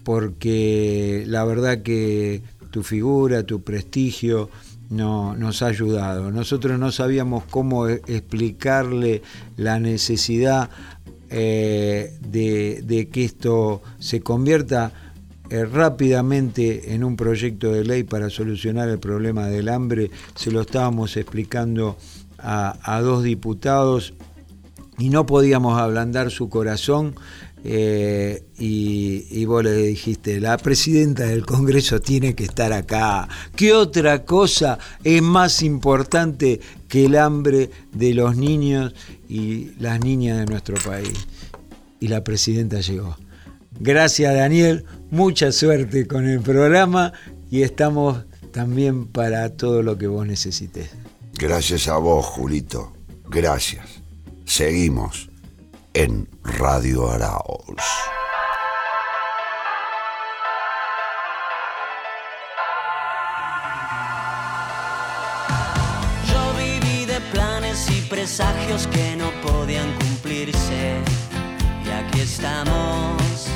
porque la verdad que tu figura, tu prestigio no, nos ha ayudado. Nosotros no sabíamos cómo e- explicarle la necesidad eh, de, que esto se convierta eh, rápidamente en un proyecto de ley para solucionar el problema del hambre. Se lo estábamos explicando a dos diputados y no podíamos ablandar su corazón. Eh, y, y vos le dijiste, la presidenta del Congreso tiene que estar acá. ¿Qué otra cosa es más importante que el hambre de los niños y las niñas de nuestro país? Y la presidenta llegó. Gracias Daniel, mucha suerte con el programa y estamos también para todo lo que vos necesites. Gracias a vos, Julito. Gracias. Seguimos en Radio Araos. Yo viví de planes y presagios que no podían cumplirse. Y aquí estamos,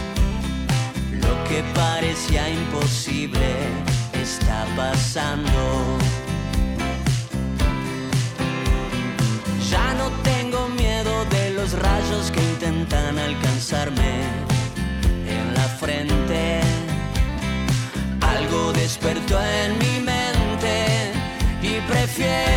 que parecía imposible está pasando. Los rayos que intentan alcanzarme en la frente. Algo despertó en mi mente y prefiero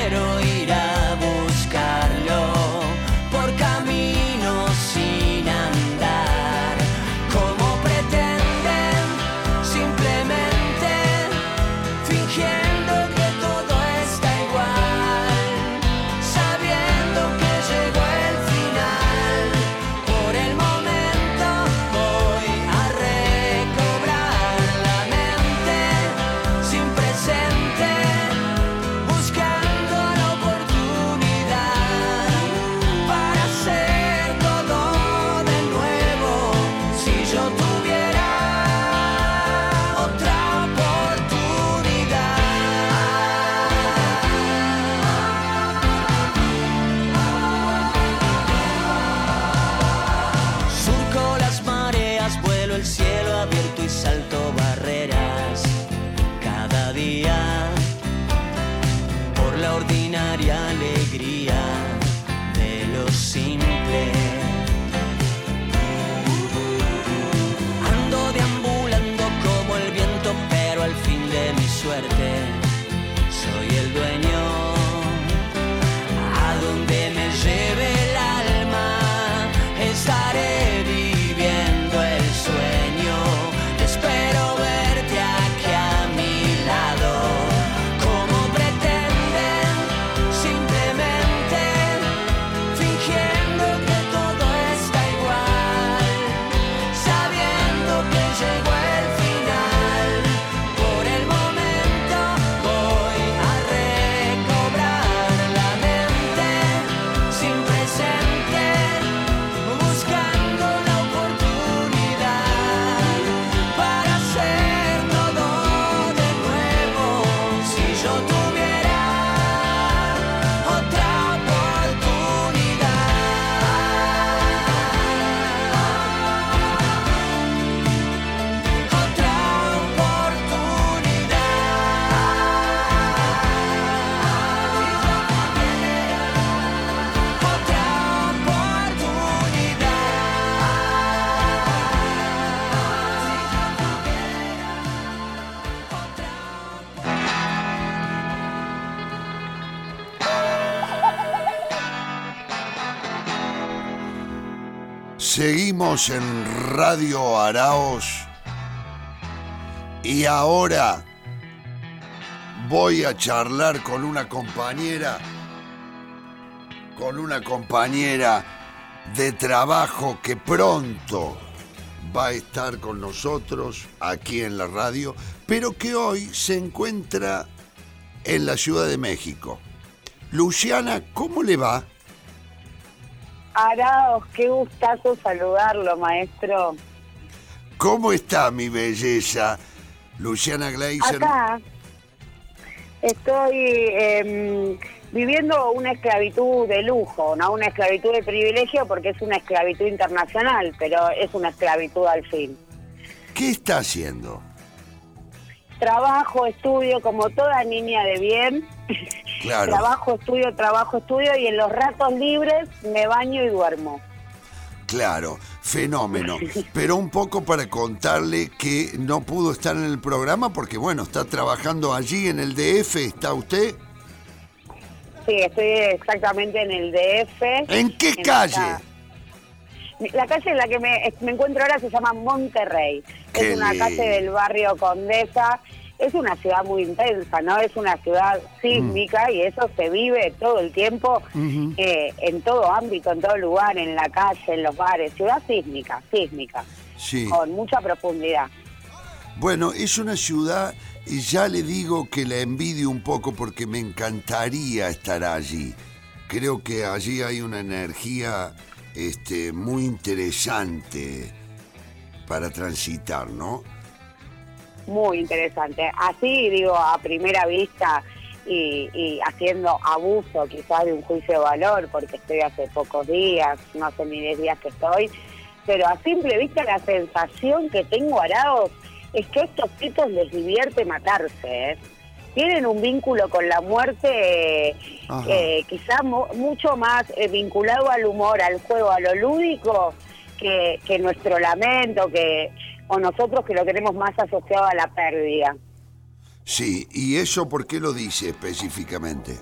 En Radio Araos y ahora voy a charlar con una compañera, con una compañera de trabajo que pronto va a estar con nosotros aquí en la radio, pero que hoy se encuentra en la Ciudad de México. Luciana, ¿cómo le va? Araos, qué gustazo saludarlo, maestro. ¿Cómo está mi belleza? Luciana Gleiser. Acá estoy em, viviendo una esclavitud de lujo, no una esclavitud de privilegio porque es una esclavitud internacional, pero es una esclavitud al fin. ¿Qué está haciendo? Trabajo, estudio como toda niña de bien. Claro. trabajo, estudio, trabajo, estudio y en los ratos libres me baño y duermo. Claro, fenómeno. Pero un poco para contarle que no pudo estar en el programa porque, bueno, está trabajando allí en el DF, ¿está usted? Sí, estoy exactamente en el DF. ¿En qué calle? ca- La calle en la que me, me encuentro ahora se llama Monterrey. Qué es una lindo. calle del barrio Condesa. Es una ciudad muy intensa, ¿no? Es una ciudad sísmica y eso se vive todo el tiempo eh, en todo ámbito, en todo lugar, en la calle, en los bares. Ciudad sísmica, sísmica, Sí. con mucha profundidad. Bueno, es una ciudad y ya le digo que la envidio un poco porque me encantaría estar allí. Creo que allí hay una energía este, muy interesante para transitar, ¿no? Muy interesante. Así, digo, a primera vista y, y haciendo abuso quizás de un juicio de valor, porque estoy hace pocos días, no hace ni 10 días que estoy, pero a simple vista la sensación que tengo, Araos, es que a estos tipos les divierte matarse. ¿eh? Tienen un vínculo con la muerte eh, Ajá. eh, quizá mu- mucho más eh, vinculado al humor, al juego, a lo lúdico, que, que nuestro lamento, que o nosotros que lo tenemos más asociado a la pérdida. Sí, ¿y eso por qué lo dice específicamente?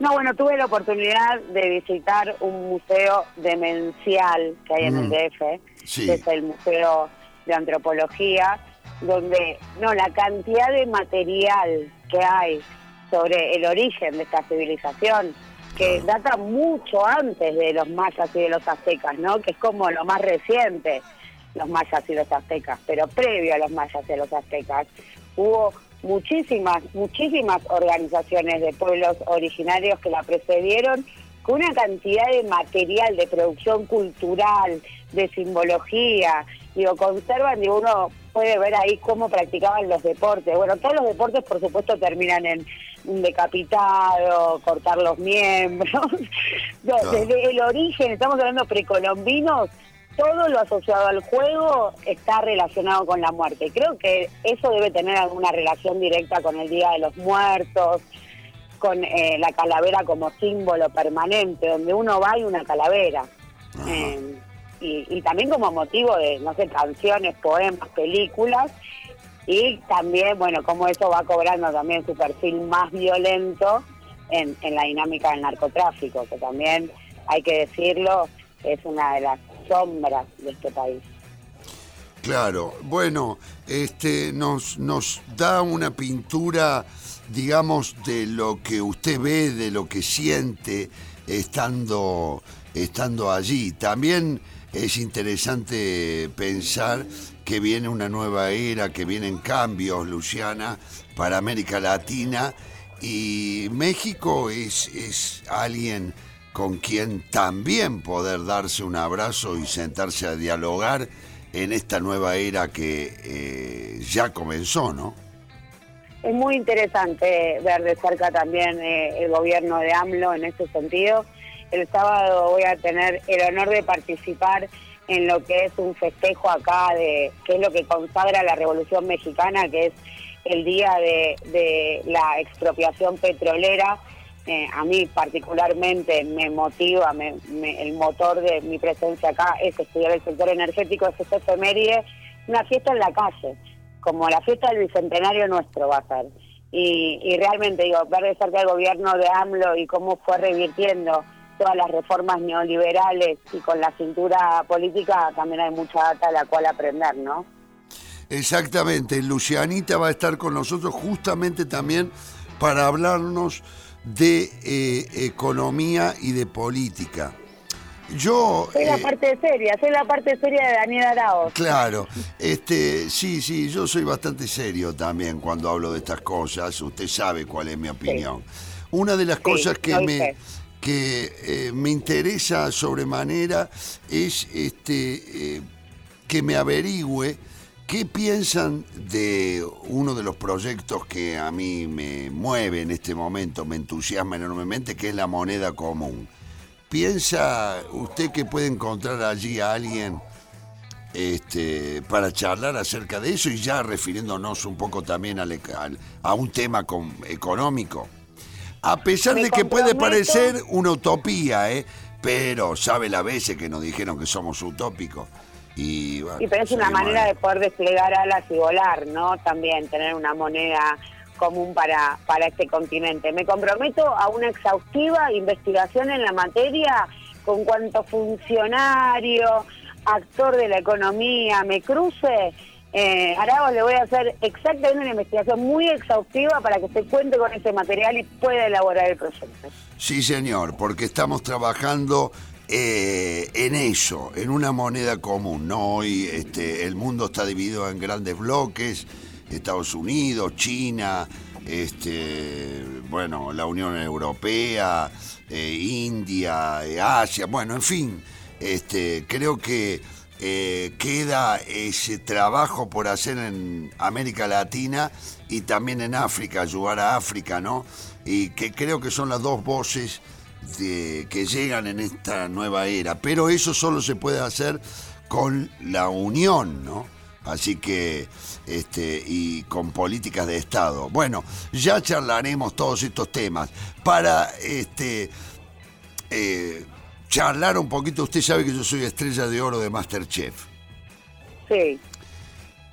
No, bueno, tuve la oportunidad de visitar un museo demencial que hay en el Mm. DF, Sí. que es el Museo de Antropología, donde no la cantidad de material que hay sobre el origen de esta civilización, que data mucho antes de los mayas y de los aztecas, ¿no? Que es como lo más reciente, los mayas y los aztecas, pero previo a los mayas y a los aztecas hubo muchísimas, muchísimas organizaciones de pueblos originarios que la precedieron con una cantidad de material, de producción cultural, de simbología, digo, conservan, digo, uno puede ver ahí cómo practicaban los deportes. Bueno, todos los deportes, por supuesto, terminan en un decapitado, cortar los miembros. No. Desde el origen, estamos hablando precolombinos, todo lo asociado al juego está relacionado con la muerte. Creo que eso debe tener alguna relación directa con el Día de los Muertos, con eh, la calavera como símbolo permanente, donde uno va y una calavera. Eh, y, y también como motivo de, no sé, canciones, poemas, películas. Y también, bueno, cómo eso va cobrando también su perfil más violento en, en la dinámica del narcotráfico, que también, hay que decirlo, es una de las sombras de este país. Claro, bueno, este nos, nos da una pintura, digamos, de lo que usted ve, de lo que siente estando, estando allí. También es interesante pensar que viene una nueva era, que vienen cambios, Luciana, para América Latina y México es, es alguien con quien también poder darse un abrazo y sentarse a dialogar en esta nueva era que eh, ya comenzó, ¿no? Es muy interesante ver de cerca también eh, el gobierno de AMLO en ese sentido. El sábado voy a tener el honor de participar en lo que es un festejo acá, de que es lo que consagra la Revolución Mexicana, que es el día de la expropiación petrolera. A mí particularmente me motiva, me- me- el motor de mi presencia acá es estudiar el sector energético, es esta efeméride, una fiesta en la calle, como la fiesta del bicentenario nuestro va a ser. Y, y realmente digo, ver de cerca el gobierno de AMLO y cómo fue revirtiendo todas las reformas neoliberales y con la cintura política también hay mucha data a la cual aprender, ¿no? Exactamente, Lucianita va a estar con nosotros justamente también para hablarnos de eh, economía y de política. Yo... Soy la eh, parte seria, soy la parte seria de Daniel Araoz. Claro, este, sí, sí, yo soy bastante serio también cuando hablo de estas cosas. Usted sabe cuál es mi opinión. Una de las cosas que me que eh, me interesa sobremanera es este eh, que me averigüe qué piensan de uno de los proyectos que a mí me mueve en este momento, me entusiasma enormemente, que es la moneda común. ¿Piensa usted que puede encontrar allí a alguien este, para charlar acerca de eso y ya refiriéndonos un poco también al- al- a un tema con- económico? A pesar de que puede parecer una utopía, ¿eh? pero sabe la veces que nos dijeron que somos utópicos. Y, bueno, Y pero es una manera de poder desplegar alas y volar, ¿no? También tener una moneda común para, para este continente. Me comprometo a una exhaustiva investigación en la materia con cuanto funcionario, actor de la economía me cruce. Eh, le voy a hacer exactamente una investigación muy exhaustiva para que se cuente con ese material y pueda elaborar el proyecto. Sí, señor, porque estamos trabajando eh, en eso, en una moneda común. ¿no? Hoy este, el mundo está dividido en grandes bloques, Estados Unidos, China, este, bueno, la Unión Europea, eh, India, eh, Asia, bueno, en fin, este, creo que queda ese trabajo por hacer en América Latina y también en África, ayudar a África, ¿no? Y que creo que son las dos voces de- que llegan en esta nueva era. Pero eso solo se puede hacer con la unión, ¿no? Así que, este, y con políticas de Estado. Bueno, ya charlaremos todos estos temas. Para, este, eh, charlar un poquito, usted sabe que yo soy estrella de oro de Masterchef. Sí.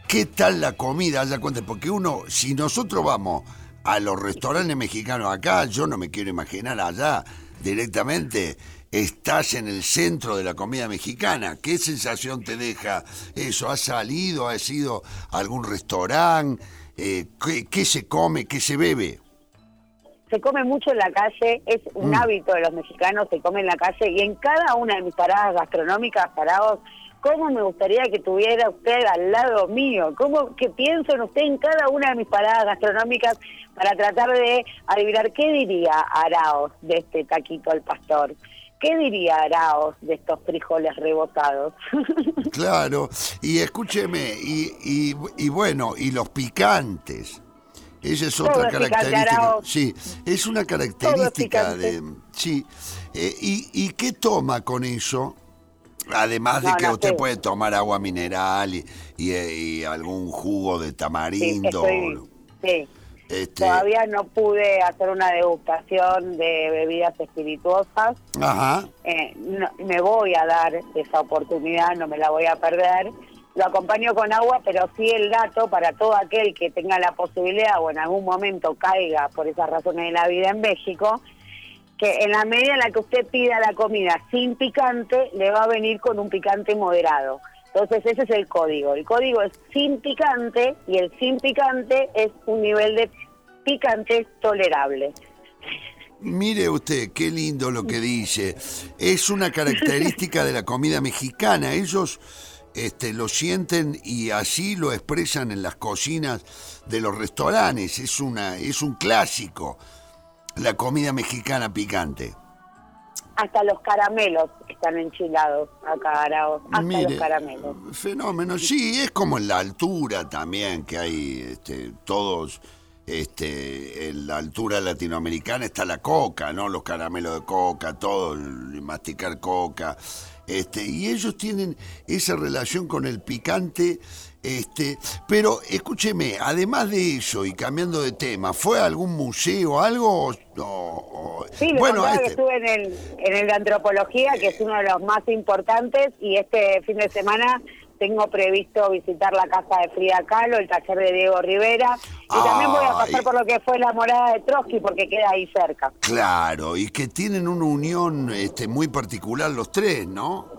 ¿Qué tal la comida allá? Porque uno, si nosotros vamos a los restaurantes mexicanos acá, yo no me quiero imaginar allá directamente. Estás en el centro de la comida mexicana. ¿Qué sensación te deja eso? ¿Has salido? ¿Has ido a algún restaurante? Eh, ¿qué, qué se come? ¿Qué se bebe? Se come mucho en la calle, es un Mm. hábito de los mexicanos, se come en la calle y en cada una de mis paradas gastronómicas, parados, ¿cómo me gustaría que tuviera usted al lado mío? ¿Cómo que pienso en usted en cada una de mis paradas gastronómicas para tratar de adivinar qué diría Araos de este taquito al pastor? ¿Qué diría Araos de estos frijoles rebotados? Claro, y escúcheme, y, y, y bueno, y los picantes. Esa es otra característica. Sí, es una característica de. Sí. Eh, y, ¿Y qué toma con eso? Además de que no usted puede tomar agua mineral y, y, y algún jugo de Sí, tamarindo. estoy- sí. Este, Todavía no pude hacer una degustación de bebidas espirituosas. Ajá. Eh, no- me voy a dar esa oportunidad, no me la voy a perder. Lo acompaño con agua, pero sí el dato para todo aquel que tenga la posibilidad o en algún momento caiga por esas razones de la vida en México, que en la medida en la que usted pida la comida sin picante, le va a venir con un picante moderado. Entonces ese es el código. El código es sin picante y el sin picante es un nivel de picante tolerable. Mire usted, qué lindo lo que dice. Es una característica de la comida mexicana. Ellos este, lo sienten y así lo expresan en las cocinas de los restaurantes. Es, una, es un clásico, la comida mexicana picante. Hasta los caramelos están enchilados acá, Araos. Hasta Mire, los caramelos. Fenómeno, sí, es como en la altura también, que hay este, todos, este, en la altura latinoamericana está la coca, ¿no? Los caramelos de coca, todo, el masticar coca, este, y ellos tienen esa relación con el picante, este, pero escúcheme, además de eso y cambiando de tema, ¿fue a algún museo, algo? o- o- Sí, les bueno, contaba que este, estuve en el, en el de antropología, que es uno de los más importantes, y este fin de semana tengo previsto visitar la casa de Frida Kahlo, el taller de Diego Rivera, y también voy a pasar por lo que fue la morada de Trotsky, porque queda ahí cerca. Claro, y que tienen una unión este, muy particular los tres, ¿no?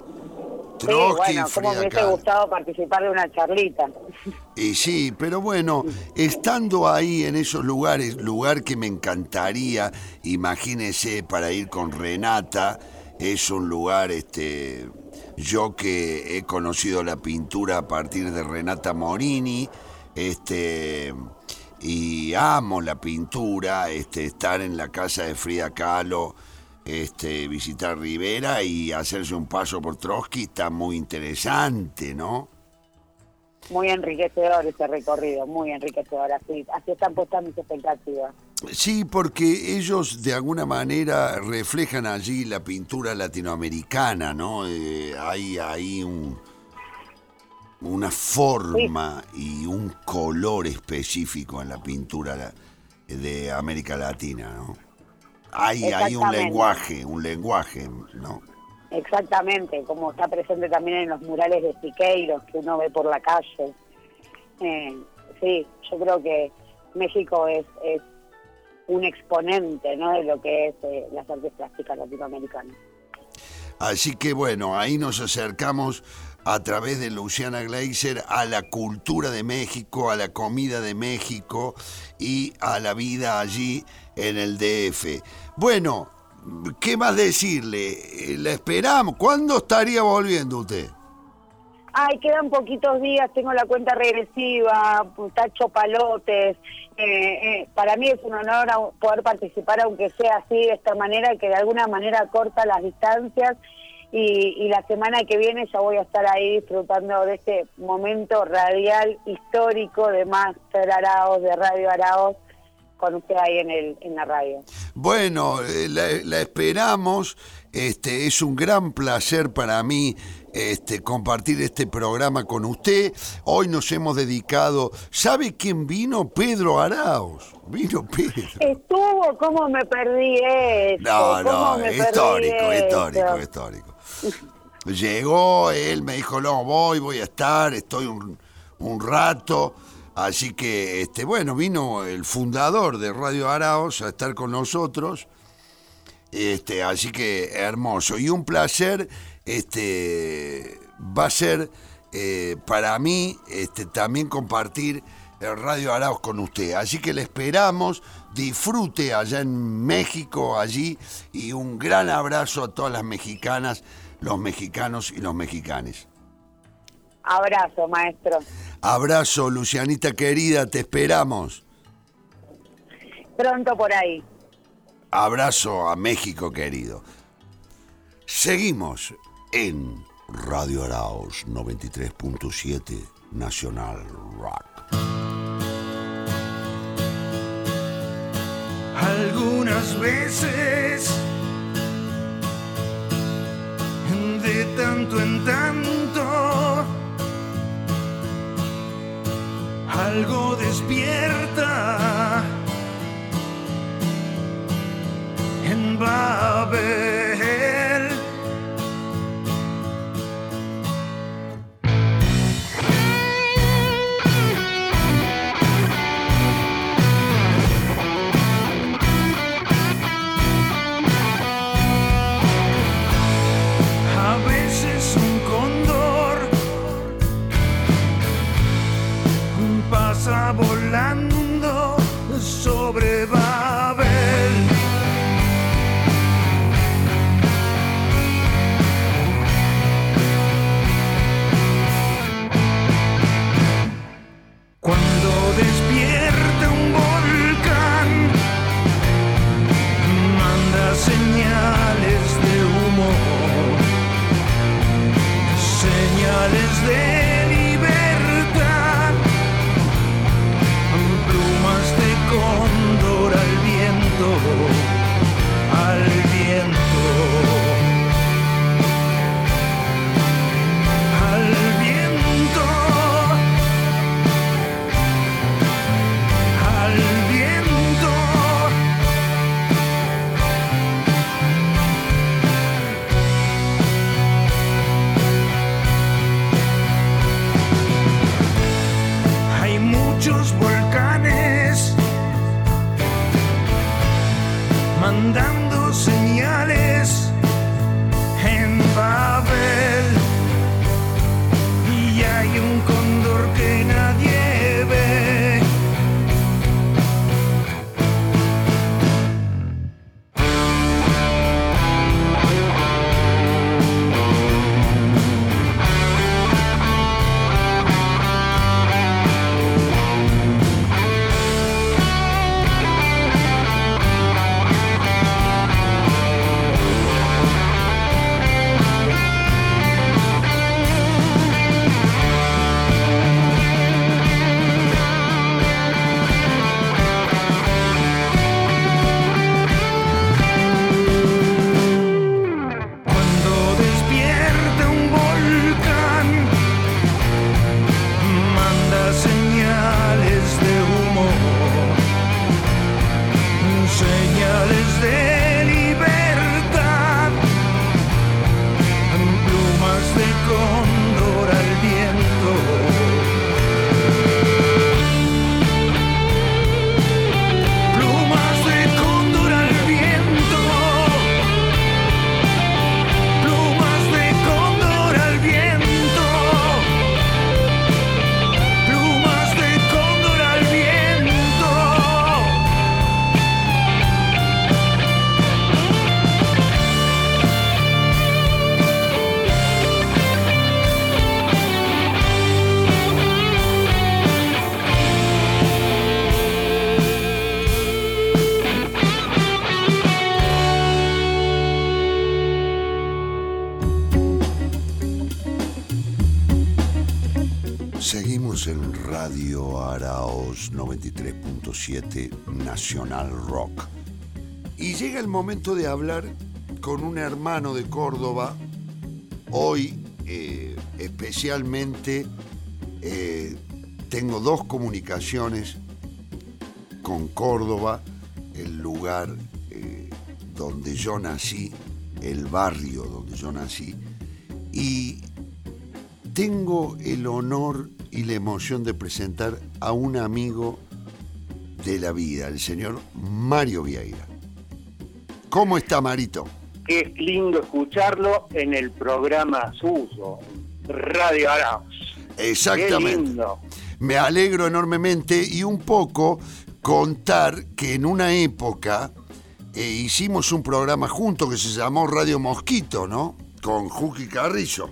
Sí, Trotsky bueno, como me hubiese gustado participar de una charlita. Y sí, pero bueno, estando ahí en esos lugares, lugar que me encantaría, imagínese para ir con Renata, es un lugar, este, yo que he conocido la pintura a partir de Renata Morini, este, y amo la pintura, este, estar en la casa de Frida Kahlo, este, visitar Rivera y hacerse un paso por Trotsky está muy interesante, ¿no? Muy enriquecedor ese recorrido, muy enriquecedor, así, así están puestas mis expectativas. Sí, porque ellos de alguna manera reflejan allí la pintura latinoamericana, ¿no? Eh, hay ahí un, una forma y un color específico en la pintura de América Latina, ¿no? Hay, hay un lenguaje, un lenguaje, ¿no? Exactamente, como está presente también en los murales de Siqueiros que uno ve por la calle. Eh, sí, yo creo que México es, es un exponente ¿no? de lo que es eh, las artes plásticas latinoamericanas. Así que bueno, ahí nos acercamos a través de Luciana Gleiser a la cultura de México, a la comida de México y a la vida allí en el DF. Bueno, ¿qué más decirle? Eh, La esperamos. ¿Cuándo estaría volviendo usted? Ay, quedan poquitos días, tengo la cuenta regresiva, tacho palotes. Eh, eh, para mí es un honor poder participar, aunque sea así, de esta manera, que de alguna manera corta las distancias. Y, y la semana que viene ya voy a estar ahí disfrutando de este momento radial histórico de Master Araos, de Radio Araos, con usted ahí en, el, en la radio. Bueno, eh, la, la esperamos. Este, es un gran placer para mí este, compartir este programa con usted. Hoy nos hemos dedicado. ¿Sabe quién vino? Pedro Arauz. Vino Pedro. Estuvo, ¿cómo me perdí esto? No, ¿Cómo no, histórico, histórico, histórico. Llegó, él me dijo, no, voy, voy a estar, estoy un, rato. Así que, este, bueno, vino el fundador de Radio Araos a estar con nosotros. Este, así que hermoso. Y un placer, este, va a ser eh, para mí este, también compartir el Radio Araos con usted. Así que le esperamos, disfrute allá en México, allí, y un gran abrazo a todas las mexicanas, los mexicanos y los mexicanes. Abrazo, maestro. Abrazo, Lucianita querida, te esperamos. Pronto por ahí. Abrazo a México querido. Seguimos en Radio Araos 93.7 Nacional Rock. algunas veces de tanto en tanto. Algo despierta en Babel 93.7 Nacional Rock. Y llega el momento de hablar con un hermano de Córdoba, hoy eh, especialmente eh, tengo dos comunicaciones con Córdoba, el lugar eh, donde yo nací, el barrio donde yo nací, y tengo el honor y la emoción de presentar a un amigo de la vida, el señor Mario Vieira. ¿Cómo está Marito? Qué lindo escucharlo en el programa suyo, Radio Arauz. Qué Exactamente. lindo. Me alegro enormemente y un poco contar que en una época eh, hicimos un programa juntos que se llamó Radio Mosquito, ¿no? Con Juki Carrizo.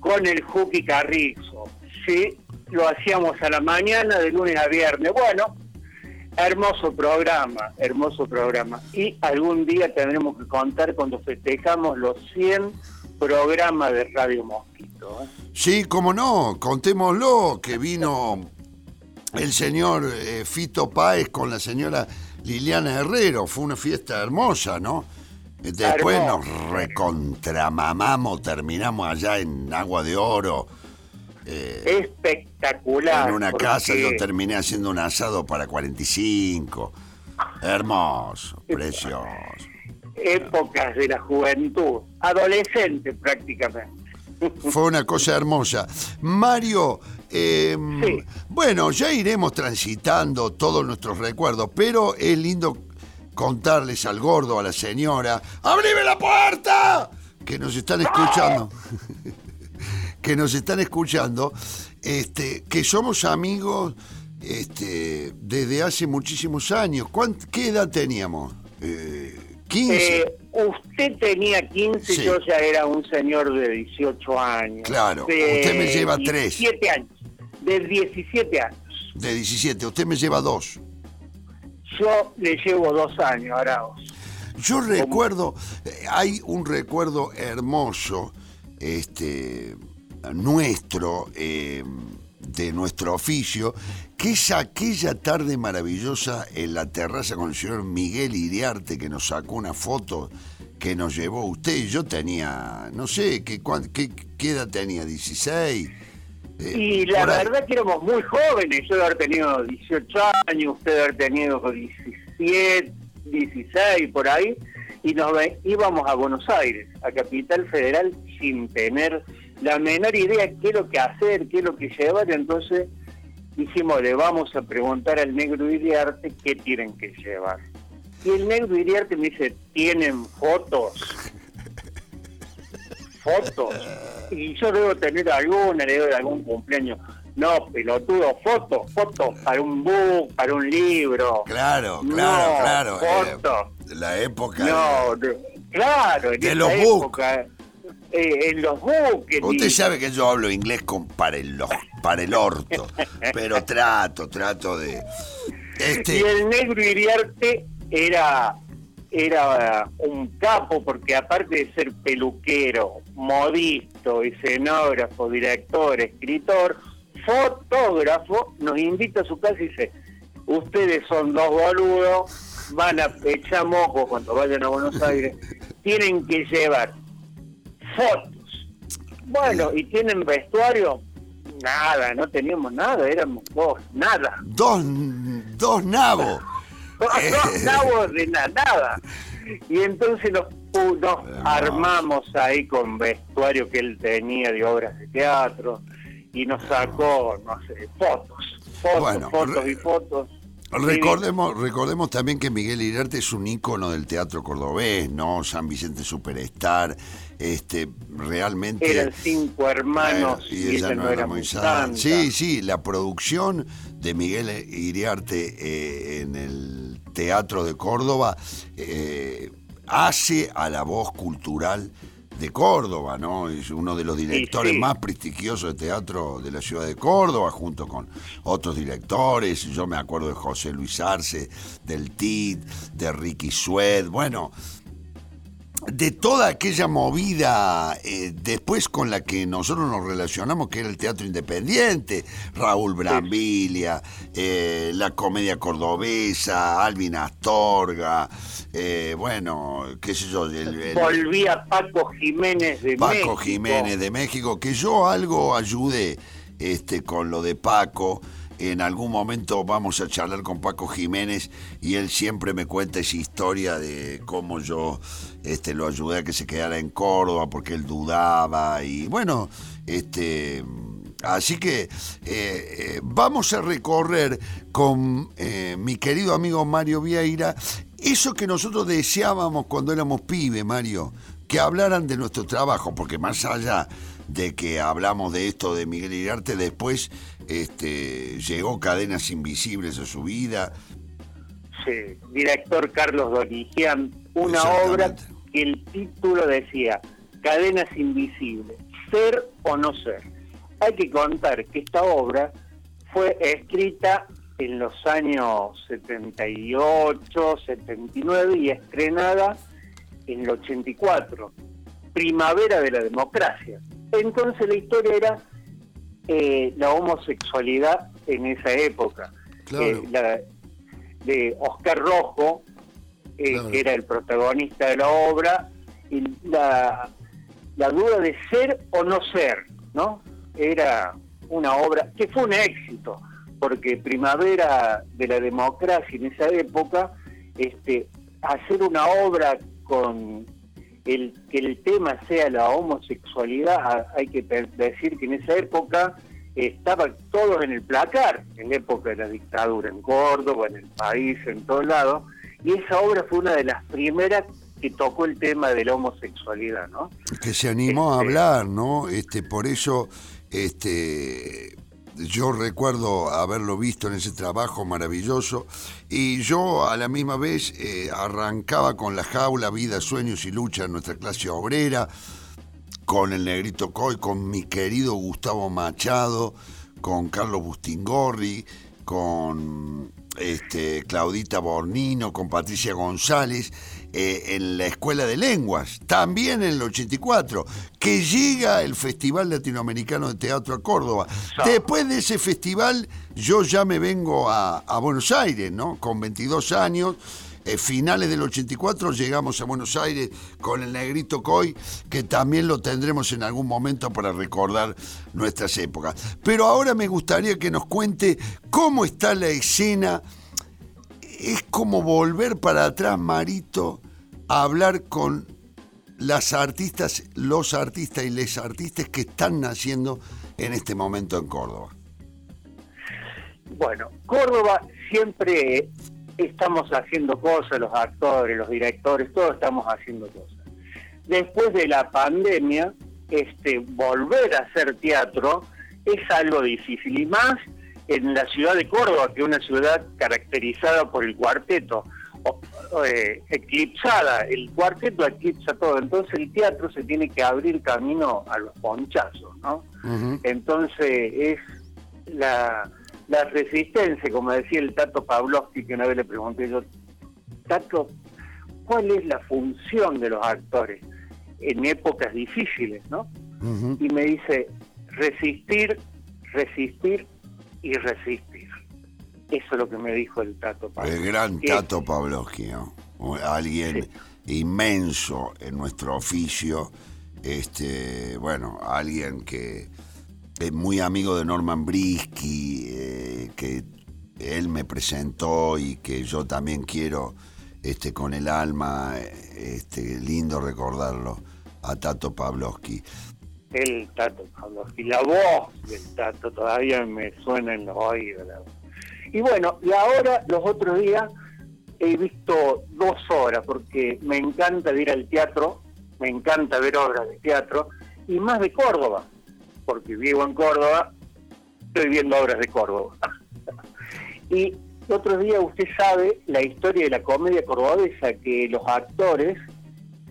Con el Juki Carrizo. Sí, lo hacíamos a la mañana de lunes a viernes. Bueno, hermoso programa, hermoso programa. Y algún día tendremos que contar cuando festejamos los 100 programas de Radio Mosquito. ¿eh? Sí, cómo no, contémoslo, que vino el señor eh, Fito Páez con la señora Liliana Herrero. Fue una fiesta hermosa, ¿no? Después nos recontramamamos, terminamos allá en Agua de Oro. Espectacular. En una porque casa yo terminé haciendo un asado para 45. Hermoso, precioso. Épocas de la juventud, adolescente prácticamente. Fue una cosa hermosa. Mario, eh, Sí. bueno, ya iremos transitando todos nuestros recuerdos, pero es lindo contarles al gordo, a la señora, ¡abrime la puerta! Que nos están escuchando. Que nos están escuchando, este, que somos amigos este, desde hace muchísimos años. ¿Cuánt- ¿Qué edad teníamos? Eh, 15. Eh, usted tenía 15, Sí. yo ya era un señor de 18 años. Claro, De usted me lleva tres. 17 años. De 17 años. de 17, usted me lleva dos. Yo le llevo dos años, Arauz. Yo recuerdo, eh, hay un recuerdo hermoso, este, nuestro, eh, de nuestro oficio, que es aquella tarde maravillosa en la terraza con el señor Miguel Iriarte que nos sacó una foto que nos llevó usted. y Yo tenía, no sé, ¿qué, cuán- qué, qué edad tenía? ¿16? Eh, Y la verdad que éramos muy jóvenes. Yo de haber tenido 18 años, usted de haber tenido 17, 16, por ahí. Y nos íbamos a Buenos Aires, a Capital Federal, sin tener la menor idea qué es lo que hacer, qué es lo que llevar. Entonces dijimos, le vamos a preguntar al negro Iriarte qué tienen que llevar. Y el negro Iriarte me dice, ¿tienen fotos? fotos. Y yo debo tener alguna, le debo de algún cumpleaños. No, pelotudo, fotos, fotos para un book, para un libro. Claro, No, claro, claro. eh, fotos. la época. No, de- claro, en De esa los book. Eh, en los buques. Usted sabe que yo hablo inglés con para el, para el orto, pero trato, trato de... Este, Y el negro Iriarte era, era un capo, porque aparte de ser peluquero, modisto, escenógrafo, director, escritor, fotógrafo, nos invita a su casa y dice, ustedes son dos boludos, van a echar moco cuando vayan a Buenos Aires, tienen que llevar fotos. Bueno, ¿y tienen vestuario? Nada, no teníamos nada, éramos dos, nada. dos, dos nabos. Dos nabos de na- nada. Y entonces nos, armamos ahí con vestuario que él tenía de obras de teatro y nos sacó, no sé, fotos, fotos, Bueno, fotos y fotos. Recordemos, recordemos también que Miguel Iriarte es un ícono del teatro cordobés, ¿no? San Vicente Superstar, este, realmente... Eran cinco hermanos y, ella no era muy santa. Sí, sí, la producción de Miguel Iriarte eh, en el Teatro de Córdoba eh, hace a la voz cultural de Córdoba, ¿no? Es uno de los directores sí. más prestigiosos de teatro de la ciudad de Córdoba, junto con otros directores. Yo me acuerdo de José Luis Arce, del TIT, de Ricky Sued. Bueno, de toda aquella movida eh, después con la que nosotros nos relacionamos, que era el teatro independiente, Raúl Brambilia, eh, la comedia cordobesa, Alvin Astorga, eh, bueno, qué sé yo, el- el- Volvía Paco Jiménez de Paco México. Jiménez de México, que yo algo ayude este, con lo de Paco. En algún momento vamos a charlar con Paco Jiménez y él siempre me cuenta esa historia de cómo yo este, lo ayudé a que se quedara en Córdoba porque él dudaba y bueno, este, así que eh, eh, vamos a recorrer con eh, mi querido amigo Mario Vieira eso que nosotros deseábamos cuando éramos pibe, Mario, que hablaran de nuestro trabajo, porque más allá de que hablamos de esto de Miguel Iriarte, después este, llegó Cadenas Invisibles a su vida. Sí, director Carlos Dorigian, una obra que el título decía Cadenas Invisibles, ser o no ser. Hay que contar que esta obra fue escrita en los años 78, 79 y estrenada en el 84, primavera de la democracia. Entonces la historia era eh, la homosexualidad en esa época. Claro. Eh, la- de Oscar Rojo, eh, Claro. que era el protagonista de la obra, y la, la duda de ser o no ser, ¿no? Era una obra que fue un éxito, porque Primavera de la Democracia en esa época, este, hacer una obra con el que el tema sea la homosexualidad, hay que decir que en esa época estaban todos en el placar, en la época de la dictadura, en Córdoba, en el país, en todos lados, y esa obra fue una de las primeras que tocó el tema de la homosexualidad, ¿no? que se animó a Este- hablar, ¿no? Este, por eso, este, yo recuerdo haberlo visto en ese trabajo maravilloso y yo a la misma vez eh, arrancaba con la jaula, vida, sueños y lucha en nuestra clase obrera, con el Negrito Coy, con mi querido Gustavo Machado, con Carlos Bustingorri, con este, Claudita Bornino, con Patricia González, eh, en la Escuela de Lenguas, también en el 84, que llega el Festival Latinoamericano de Teatro a Córdoba. Después de ese festival, yo ya me vengo a, a Buenos Aires, ¿no? Con 22 años. Eh, finales del 84 llegamos a Buenos Aires con el Negrito Coy, que también lo tendremos en algún momento para recordar nuestras épocas. Pero ahora me gustaría que nos cuente cómo está la escena es como volver para atrás, Marito, a hablar con las artistas, los artistas y les artistas que están naciendo en este momento en Córdoba. Bueno, Córdoba siempre estamos haciendo cosas, los actores, los directores, todos estamos haciendo cosas. Después de la pandemia, este, volver a hacer teatro es algo difícil y más en la ciudad de Córdoba, que es una ciudad caracterizada por el cuarteto, o- o, eh, eclipsada, el cuarteto eclipsa todo, entonces el teatro se tiene que abrir camino a los ponchazos, ¿no? Entonces es la, la resistencia, como decía el Tato Pavlovsky, que una vez le pregunté yo, Tato, ¿cuál es la función de los actores en épocas difíciles, no? Y me dice, resistir, resistir y resistir. Eso es lo que me dijo el Tato El Pavlovsky. gran Que- Tato Pavlovsky, ¿no? Alguien inmenso en nuestro oficio, este, bueno, alguien que muy amigo de Norman Brisky, eh, que él me presentó y que yo también quiero este, con el alma, este, lindo recordarlo, a Tato Pavlovsky. el Tato Pavlovsky, la voz del Tato todavía me suena en los oídos. Y bueno, y ahora los otros días he visto dos horas porque me encanta ir al teatro, me encanta ver obras de teatro y más de Córdoba, porque vivo en Córdoba, estoy viendo obras de Córdoba. y otro día usted sabe la historia de la comedia cordobesa, que los actores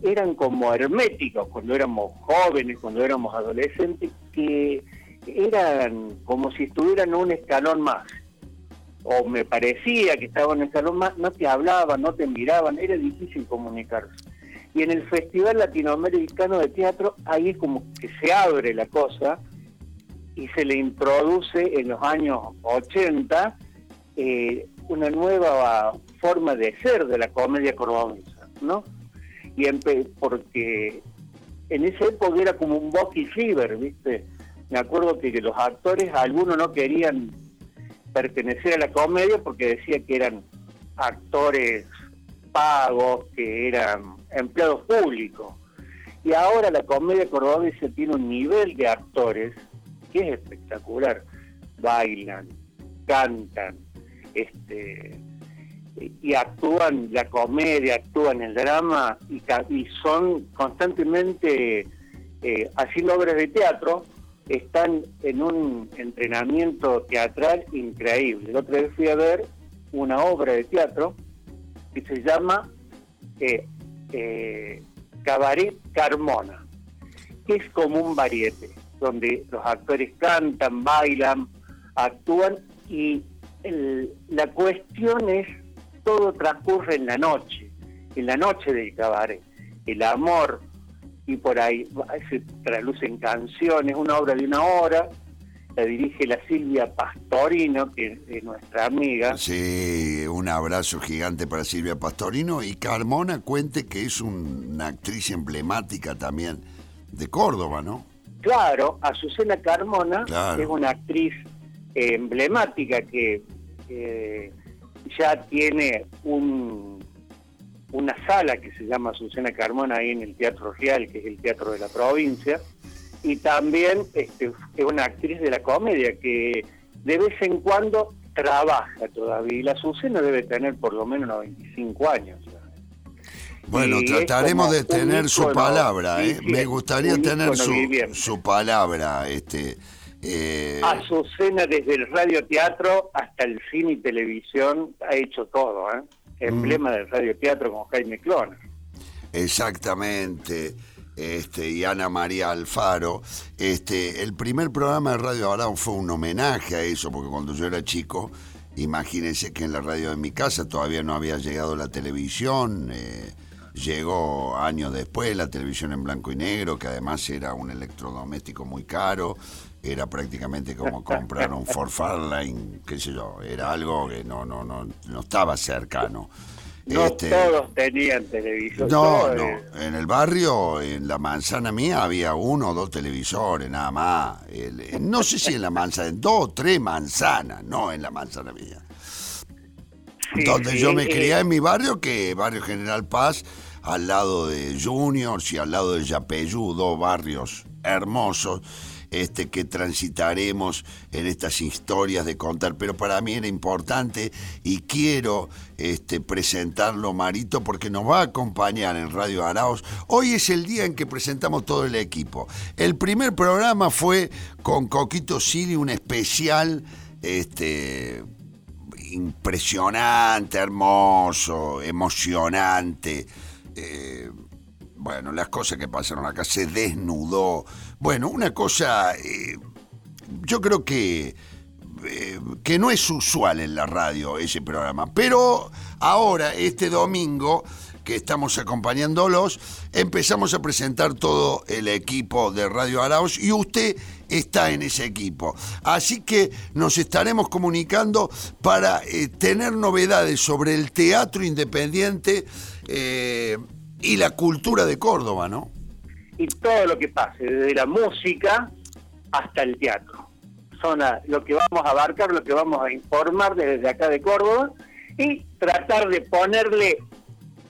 eran como herméticos cuando éramos jóvenes, cuando éramos adolescentes, que eran como si estuvieran un escalón más. O me parecía que estaban un escalón más, no te hablaban, no te miraban, era difícil comunicarse. Y en el Festival Latinoamericano de Teatro, ahí como que se abre la cosa y se le introduce en los años 80 eh, una nueva forma de ser de la comedia cordobesa, ¿no? Y porque en esa época era como un Bucky Fever, ¿viste? Me acuerdo que los actores, algunos no querían pertenecer a la comedia porque decía que eran actores pagos, que eran empleados públicos. Y ahora la comedia cordobesa tiene un nivel de actores que es espectacular. Bailan, cantan, este y actúan la comedia, actúan el drama y, son constantemente eh, haciendo obras de teatro, están en un entrenamiento teatral increíble. La otra vez fui a ver una obra de teatro que se llama eh, eh, Cabaret Carmona, que es como un variete, donde los actores cantan, bailan, actúan y la cuestión es todo transcurre en la noche, en la noche del cabaret, el amor y por ahí se traducen canciones, una obra de una hora, la dirige la Silvia Pastorino, que es nuestra amiga. Sí, un abrazo gigante para Silvia Pastorino y Carmona cuente que es un- una actriz emblemática también de Córdoba, ¿no? Claro, Azucena Carmona Claro. es una actriz eh, emblemática que eh, ya tiene un, una sala que se llama Azucena Carmona ahí en el Teatro Real, que es el teatro de la provincia, y también este, es una actriz de la comedia que de vez en cuando trabaja todavía. Y la Azucena debe tener por lo menos 95 años. Bueno, Y trataremos de tener su palabra, ¿eh? Me gustaría tener su, su palabra, este... eh, Azucena desde el radioteatro hasta el cine y televisión ha hecho todo, ¿eh? Emblema del radioteatro con Jaime Clona. Exactamente. Este, y Ana María Alfaro. Este, el primer programa de Radio Arao fue un homenaje a eso, porque cuando yo era chico, imagínense que en la radio de mi casa todavía no había llegado la televisión. eh, llegó años después la televisión en blanco y negro, que además era un electrodoméstico muy caro. Era prácticamente como comprar un Ford Fairlane, qué sé yo. Era algo que no, no, no, no estaba cercano. No Este, todos tenían televisión. no, no. En el barrio, en la manzana mía, había uno o dos televisores, nada más. El- eh, no sé si en la manzana, en dos o tres manzanas, no en la manzana mía. sí, Donde sí, yo me eh, crié en mi barrio, que barrio General Paz, al lado de Juniors y al lado de Yapeyú, dos barrios hermosos. Este, que transitaremos en estas historias de contar, pero para mí era importante y quiero este, presentarlo, Marito, porque nos va a acompañar en Radio Araos. Hoy es el día en que presentamos todo el equipo. El primer programa fue con Coquito Sili, un especial este, impresionante, hermoso, emocionante. Eh, bueno, las cosas que pasaron acá, se desnudó. Bueno, una cosa, eh, yo creo que, eh, que no es usual en la radio ese programa, pero ahora, este domingo, que estamos acompañándolos, empezamos a presentar todo el equipo de Radio Araos y usted está en ese equipo. Así que nos estaremos comunicando para eh, tener novedades sobre el teatro independiente y la cultura de Córdoba, ¿no? Y todo lo que pase, desde la música hasta el teatro. Son a- lo que vamos a abarcar, lo que vamos a informar desde acá de Córdoba y tratar de ponerle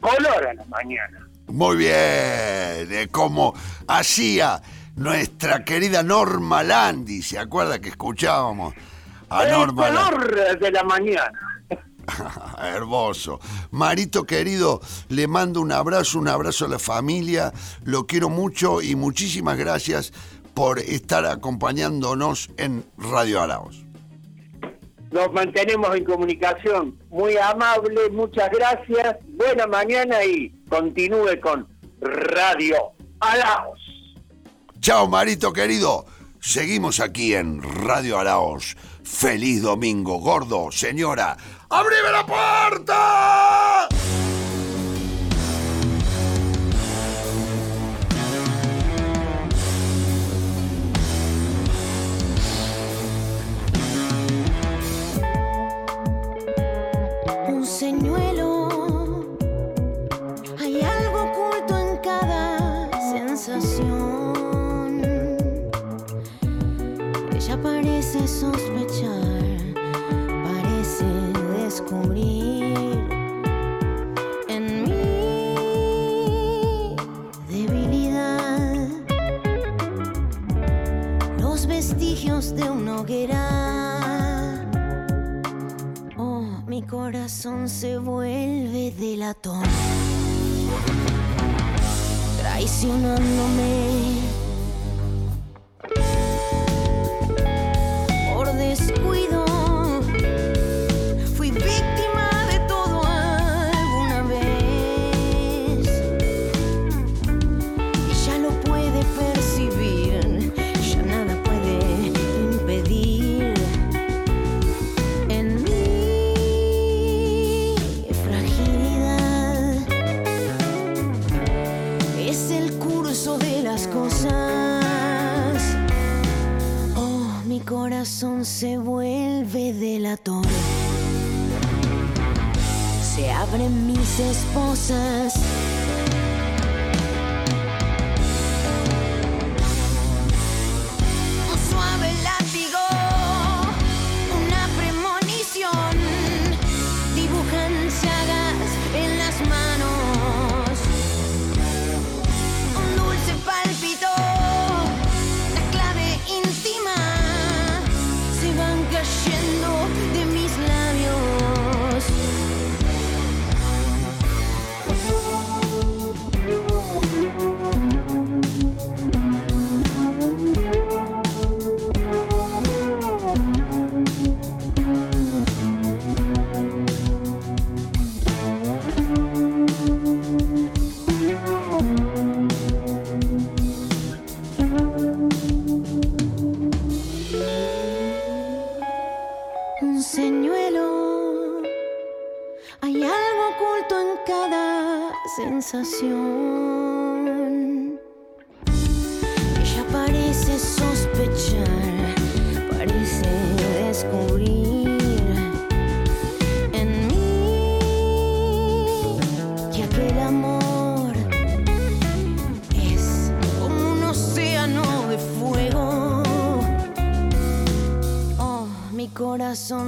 color a la mañana. Muy bien, eh, como hacía nuestra querida Norma Landi, ¿se acuerda que escuchábamos a el Norma Landi? color de la mañana. Hermoso. Marito querido, le mando un abrazo, un abrazo a la familia, lo quiero mucho y muchísimas gracias por estar acompañándonos en Radio Araos. Nos mantenemos en comunicación. Muy amable, muchas gracias. Buena mañana y continúe con Radio Alaos. Chao Marito querido, seguimos aquí en Radio Araos. Feliz domingo, gordo, señora. ¡Abrime la puerta! Se vuelve delatón, traicionándome.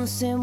Corazón se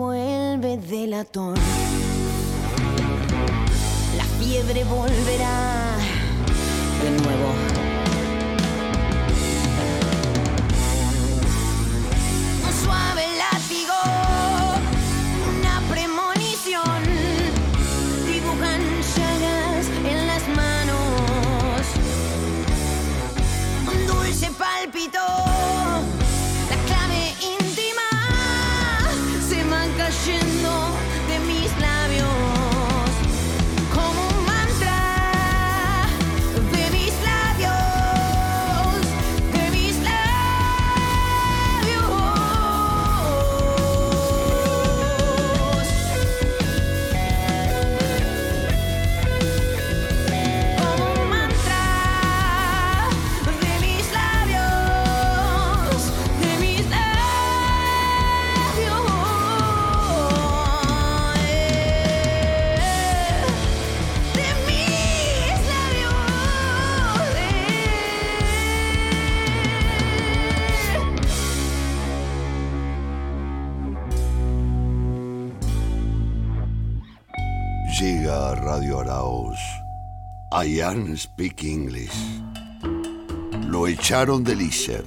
Ian Speak English. Lo echaron del ISER,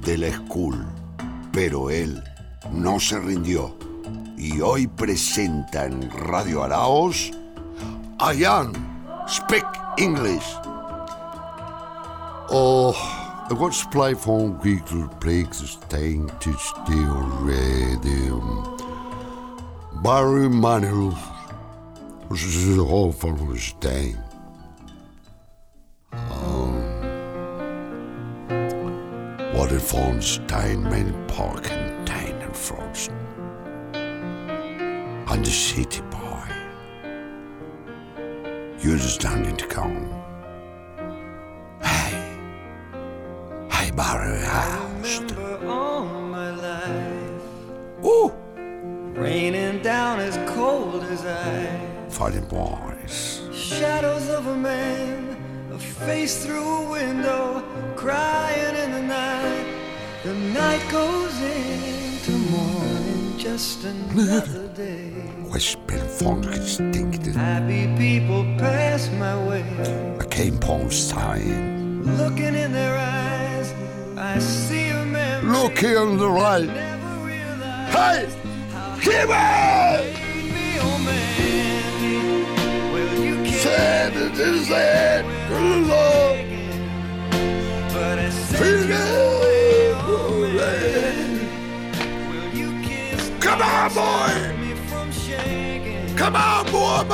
de la school, pero él no se rindió. Y hoy presenta en Radio Araos Ian Speak English. Oh, I to play for Google Plagues staying to still radio. Barry Manilow from his day. Um, what if von Steinman Park and Tain and Frost? And the city boy. You're standing to come. Hey, hey, Barry House. remember all my life. Ooh, Raining down as cold as ice. Funny boys. Shadows of a man, a face through a window, crying in the night. The night goes into morning, just another day. Distincted. Happy people pass my way, I came sign. looking in their eyes. I see a man looking on the right. Hey, give it! Said it is that good Lord. Feel it. Come on, boy! Come on, boy,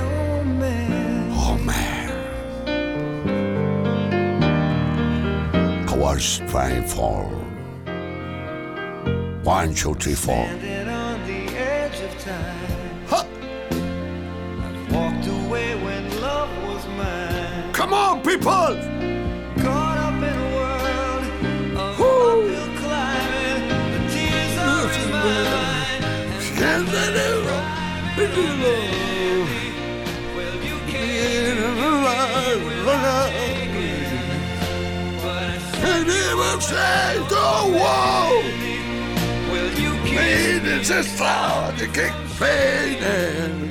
oh man. Oh man. I was trying for one, two, three, four. Come on, people! Caught up in a world of Woo. uphill climbing. The tears are in my there, Well, you can't. But I said, And he will say, the wall! well, you can't. Is a star to kick fading.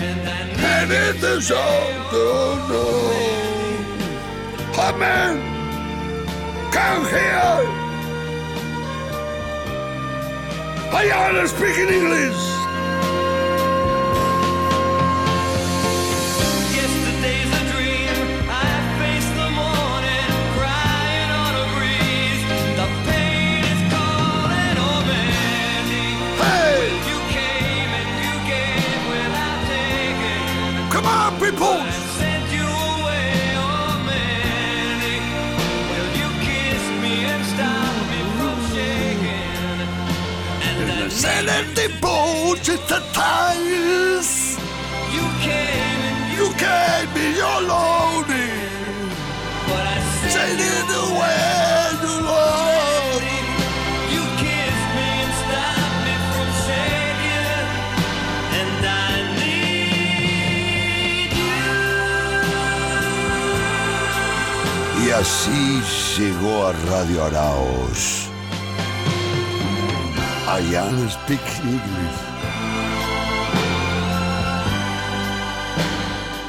And And it is all to know. Amen. Come here. I want to speak in English. Send the boat to the tires. you came and you, can't be alone. but I you it away, you Lord. You kissed me and stopped me from shaking, and I need you. Y así llegó a Radio Araos. I am speak English.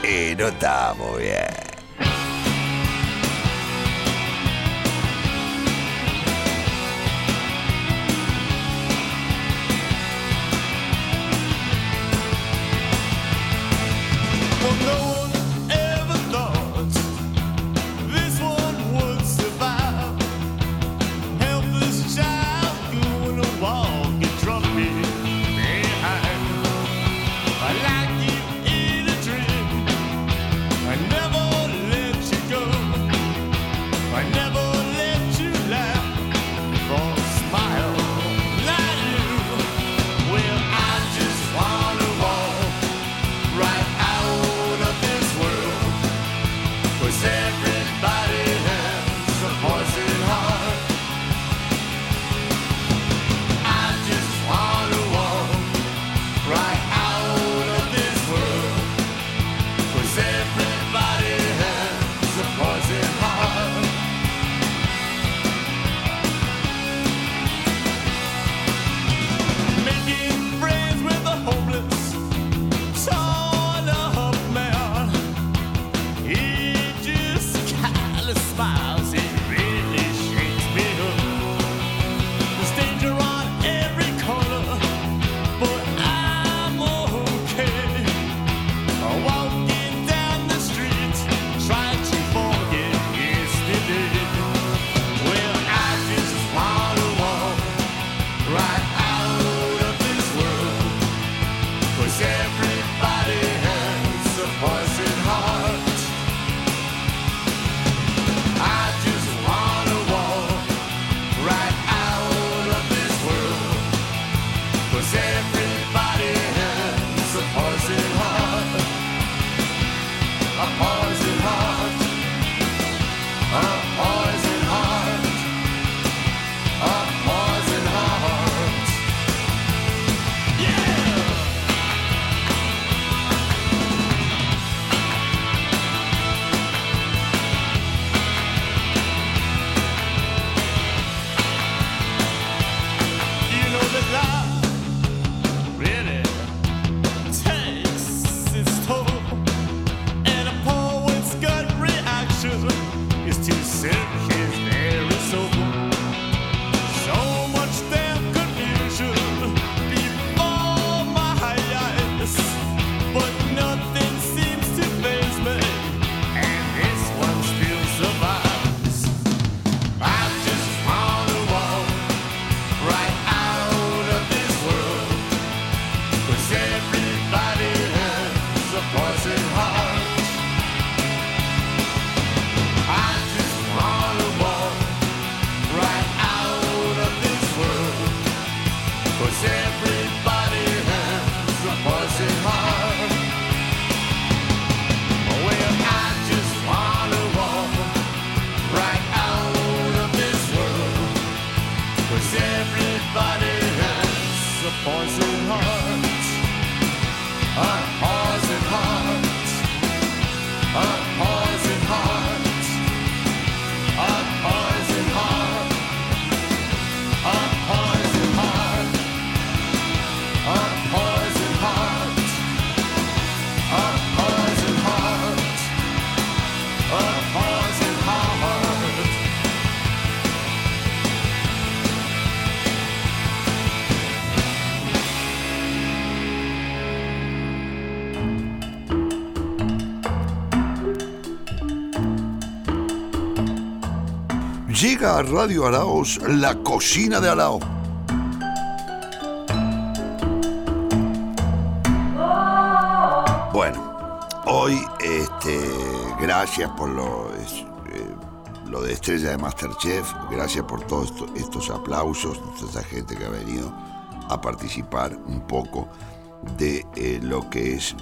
Y no está muy bien. hard. Radio Araos la cocina de Arao. Bueno, hoy, este, gracias por lo, eh, lo de estrella de Masterchef, gracias por todos esto- estos aplausos, toda esta gente que ha venido a participar un poco de eh, lo que es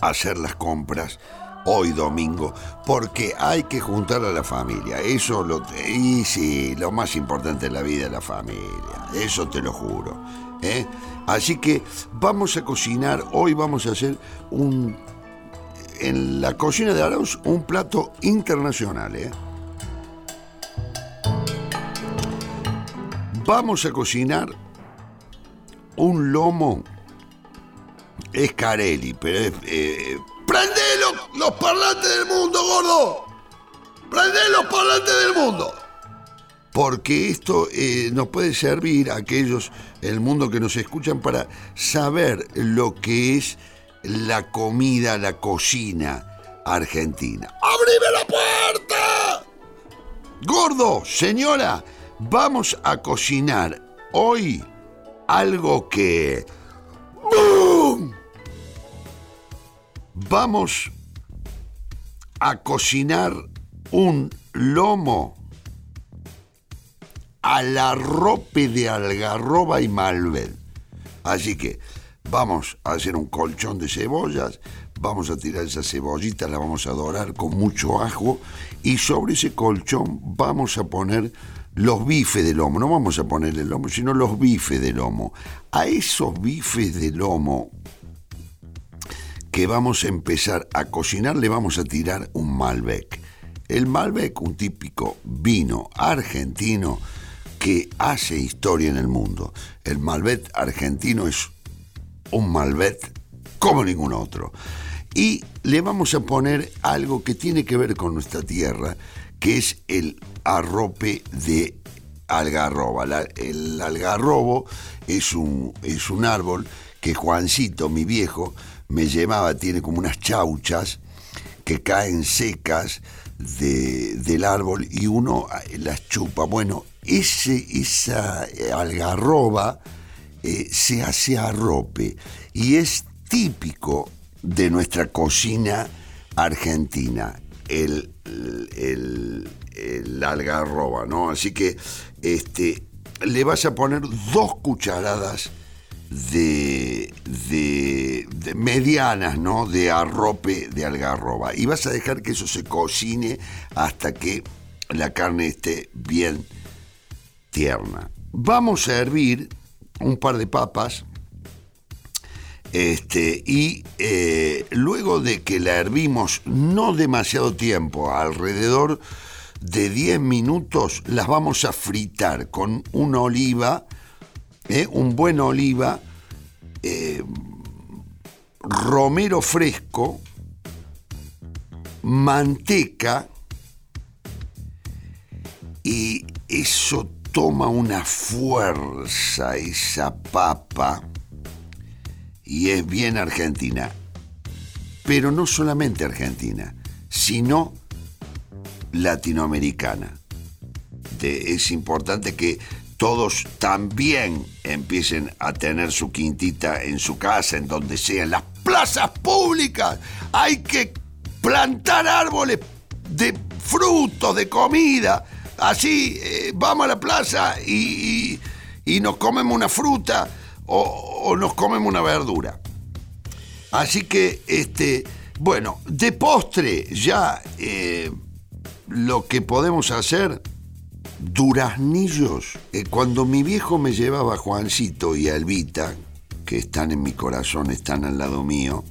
hacer las compras hoy domingo, porque hay que juntar a la familia. Eso lo y sí, lo más importante en la vida es la familia. Eso te lo juro. ¿eh? Así que vamos a cocinar. Hoy vamos a hacer un en la cocina de Arauz un plato internacional. ¿eh? Vamos a cocinar un lomo Escarelli, pero es. Eh, ¡Prende los, parlantes del mundo, gordo! ¡Prende los parlantes del mundo! Porque esto eh, nos puede servir a aquellos, el mundo que nos escuchan, para saber lo que es la comida, la cocina argentina. ¡Abrime la puerta! Gordo, señora, vamos a cocinar hoy algo que... ¡Bum! Vamos a cocinar un lomo al arrope de algarroba y malbec. Así que vamos a hacer un colchón de cebollas, vamos a tirar esas cebollitas, las vamos a dorar con mucho ajo y sobre ese colchón vamos a poner los bifes de lomo, no vamos a poner el lomo, sino los bifes de lomo. A esos bifes de lomo que vamos a empezar a cocinar le vamos a tirar un Malbec. El Malbec, un típico vino argentino que hace historia en el mundo. El Malbec argentino es un Malbec como ningún otro. Y le vamos a poner algo que tiene que ver con nuestra tierra, que es el arrope de algarroba. El algarrobo es un, es un árbol que Juancito, mi viejo, me llevaba, tiene como unas chauchas que caen secas de- del árbol y uno eh, las chupa. Bueno, ese, esa eh, algarroba eh, se hace arrope y es típico de nuestra cocina argentina, el, el, el algarroba, ¿no? Así que este, le vas a poner dos cucharadas de, de, medianas, ¿no? De arrope de algarroba. Y vas a dejar que eso se cocine hasta que la carne esté bien tierna. Vamos a hervir un par de papas. Este, y eh, luego de que la hervimos no demasiado tiempo, alrededor de 10 minutos, las vamos a fritar con una oliva, eh, un buen oliva, eh, romero fresco, manteca, y eso toma una fuerza, esa papa, y es bien argentina. Pero no solamente argentina, sino latinoamericana. Es importante que todos también empiecen a tener su quintita en su casa, en donde sea, en las plazas públicas. Hay que plantar árboles de frutos, de comida. Así eh, vamos a la plaza y, y- nos comemos una fruta o, o nos comemos una verdura. Así que, este, bueno, de postre ya eh, lo que podemos hacer, duraznillos. Eh, cuando mi viejo me llevaba a Juancito y a Elvita, que están en mi corazón, están al lado mío,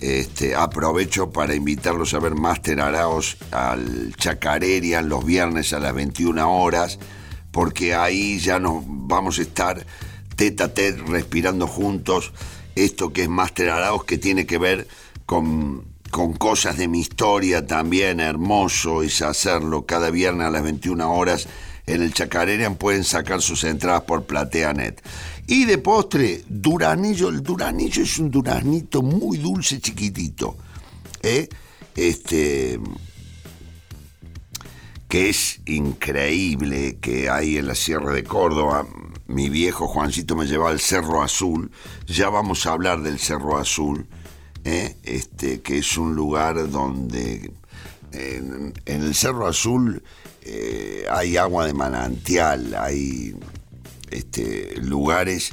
este, aprovecho para invitarlos a ver Master Araos al Chacarerian los viernes a las 21 horas, porque ahí ya nos vamos a estar tete a tete respirando juntos esto que es Master Araos, que tiene que ver con, con cosas de mi historia también. Hermoso es hacerlo cada viernes a las 21 horas. En el Chacarerian pueden sacar sus entradas por PlateaNet. Y de postre, duranillo. El duranillo es un duraznito muy dulce, chiquitito. ¿eh? Este que es increíble que hay en la Sierra de Córdoba. Mi viejo Juancito me llevaba al Cerro Azul. Ya vamos a hablar del Cerro Azul, ¿eh? este, que es un lugar donde en, el Cerro Azul eh, hay agua de manantial, hay este, lugares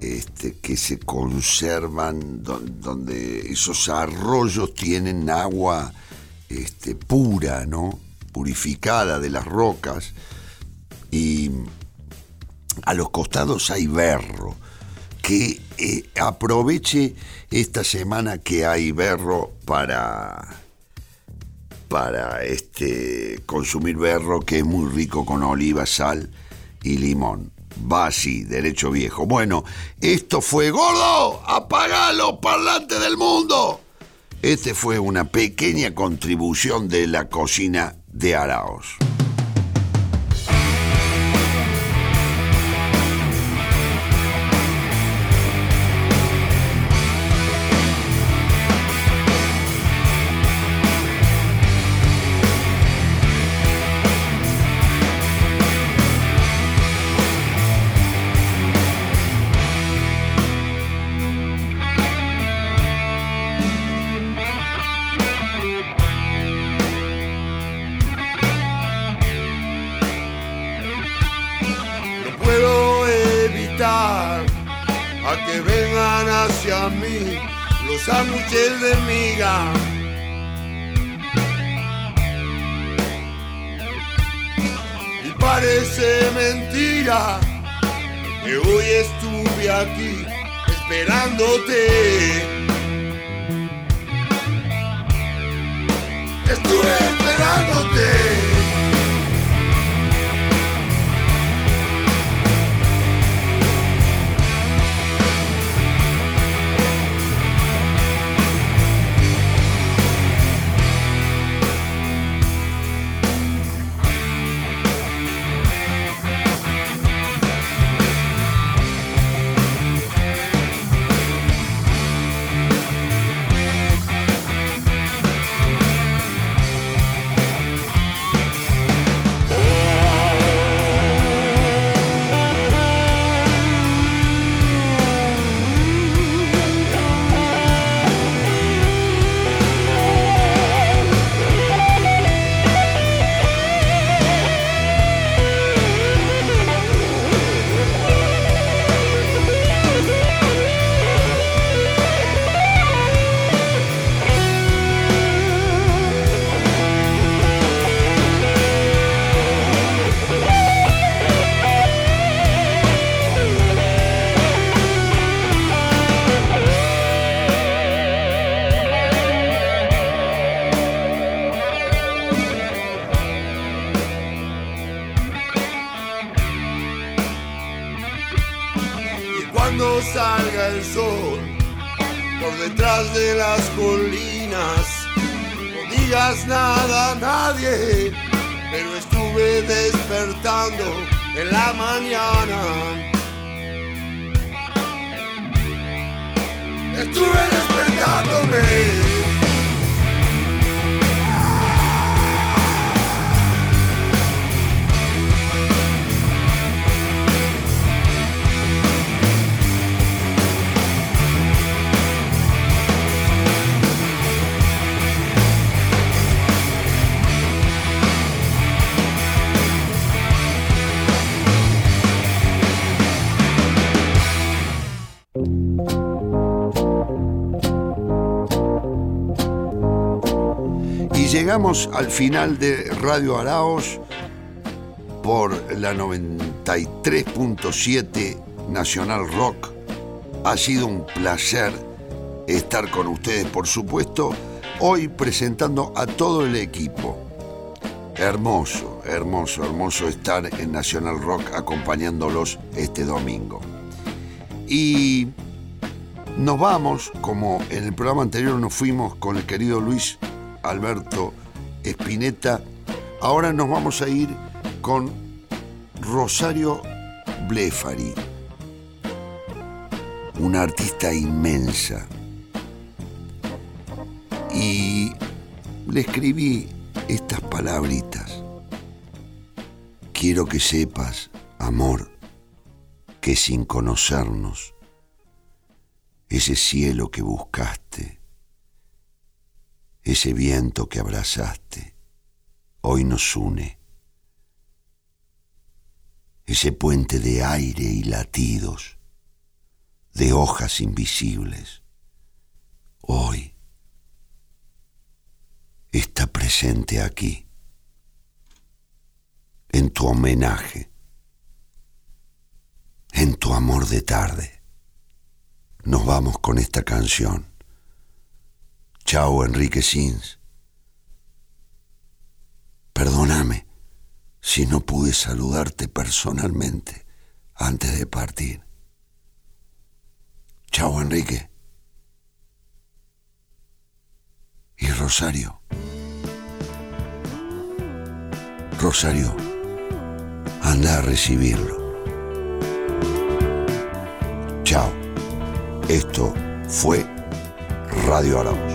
este, que se conservan, don- donde esos arroyos tienen agua este, pura, ¿no? Purificada de las rocas. Y a los costados hay berro. Que eh, aproveche esta semana que hay berro para para este consumir berro que es muy rico con oliva, sal y limón. Va así, derecho viejo. Bueno, esto fue gordo. Apaga los parlantes del mundo. Este fue una pequeña contribución de la cocina de Araos. Hacia mí los sándwiches de miga. Y parece mentira que hoy estuve aquí esperándote. Estuve esperándote. Al final de Radio Araos por la 93.7 Nacional Rock. Ha sido un placer estar con ustedes, por supuesto, hoy presentando a todo el equipo. Hermoso, hermoso, hermoso estar en Nacional Rock acompañándolos este domingo. Y nos vamos, como en el programa anterior nos fuimos con el querido Luis Alberto Espineta, ahora nos vamos a ir con Rosario Blefari, una artista inmensa. Y le escribí estas palabritas. Quiero que sepas, amor, que sin conocernos, ese cielo que buscaste, ese viento que abrazaste, hoy nos une. Ese puente de aire y latidos, de hojas invisibles, hoy está presente aquí, en tu homenaje, en tu amor de tarde. Nos vamos con esta canción. Chao, Enrique Sins. Perdóname si no pude saludarte personalmente antes de partir. Chao, Enrique. Y Rosario. Rosario, anda a recibirlo. Chao. Esto fue Radio Arauz.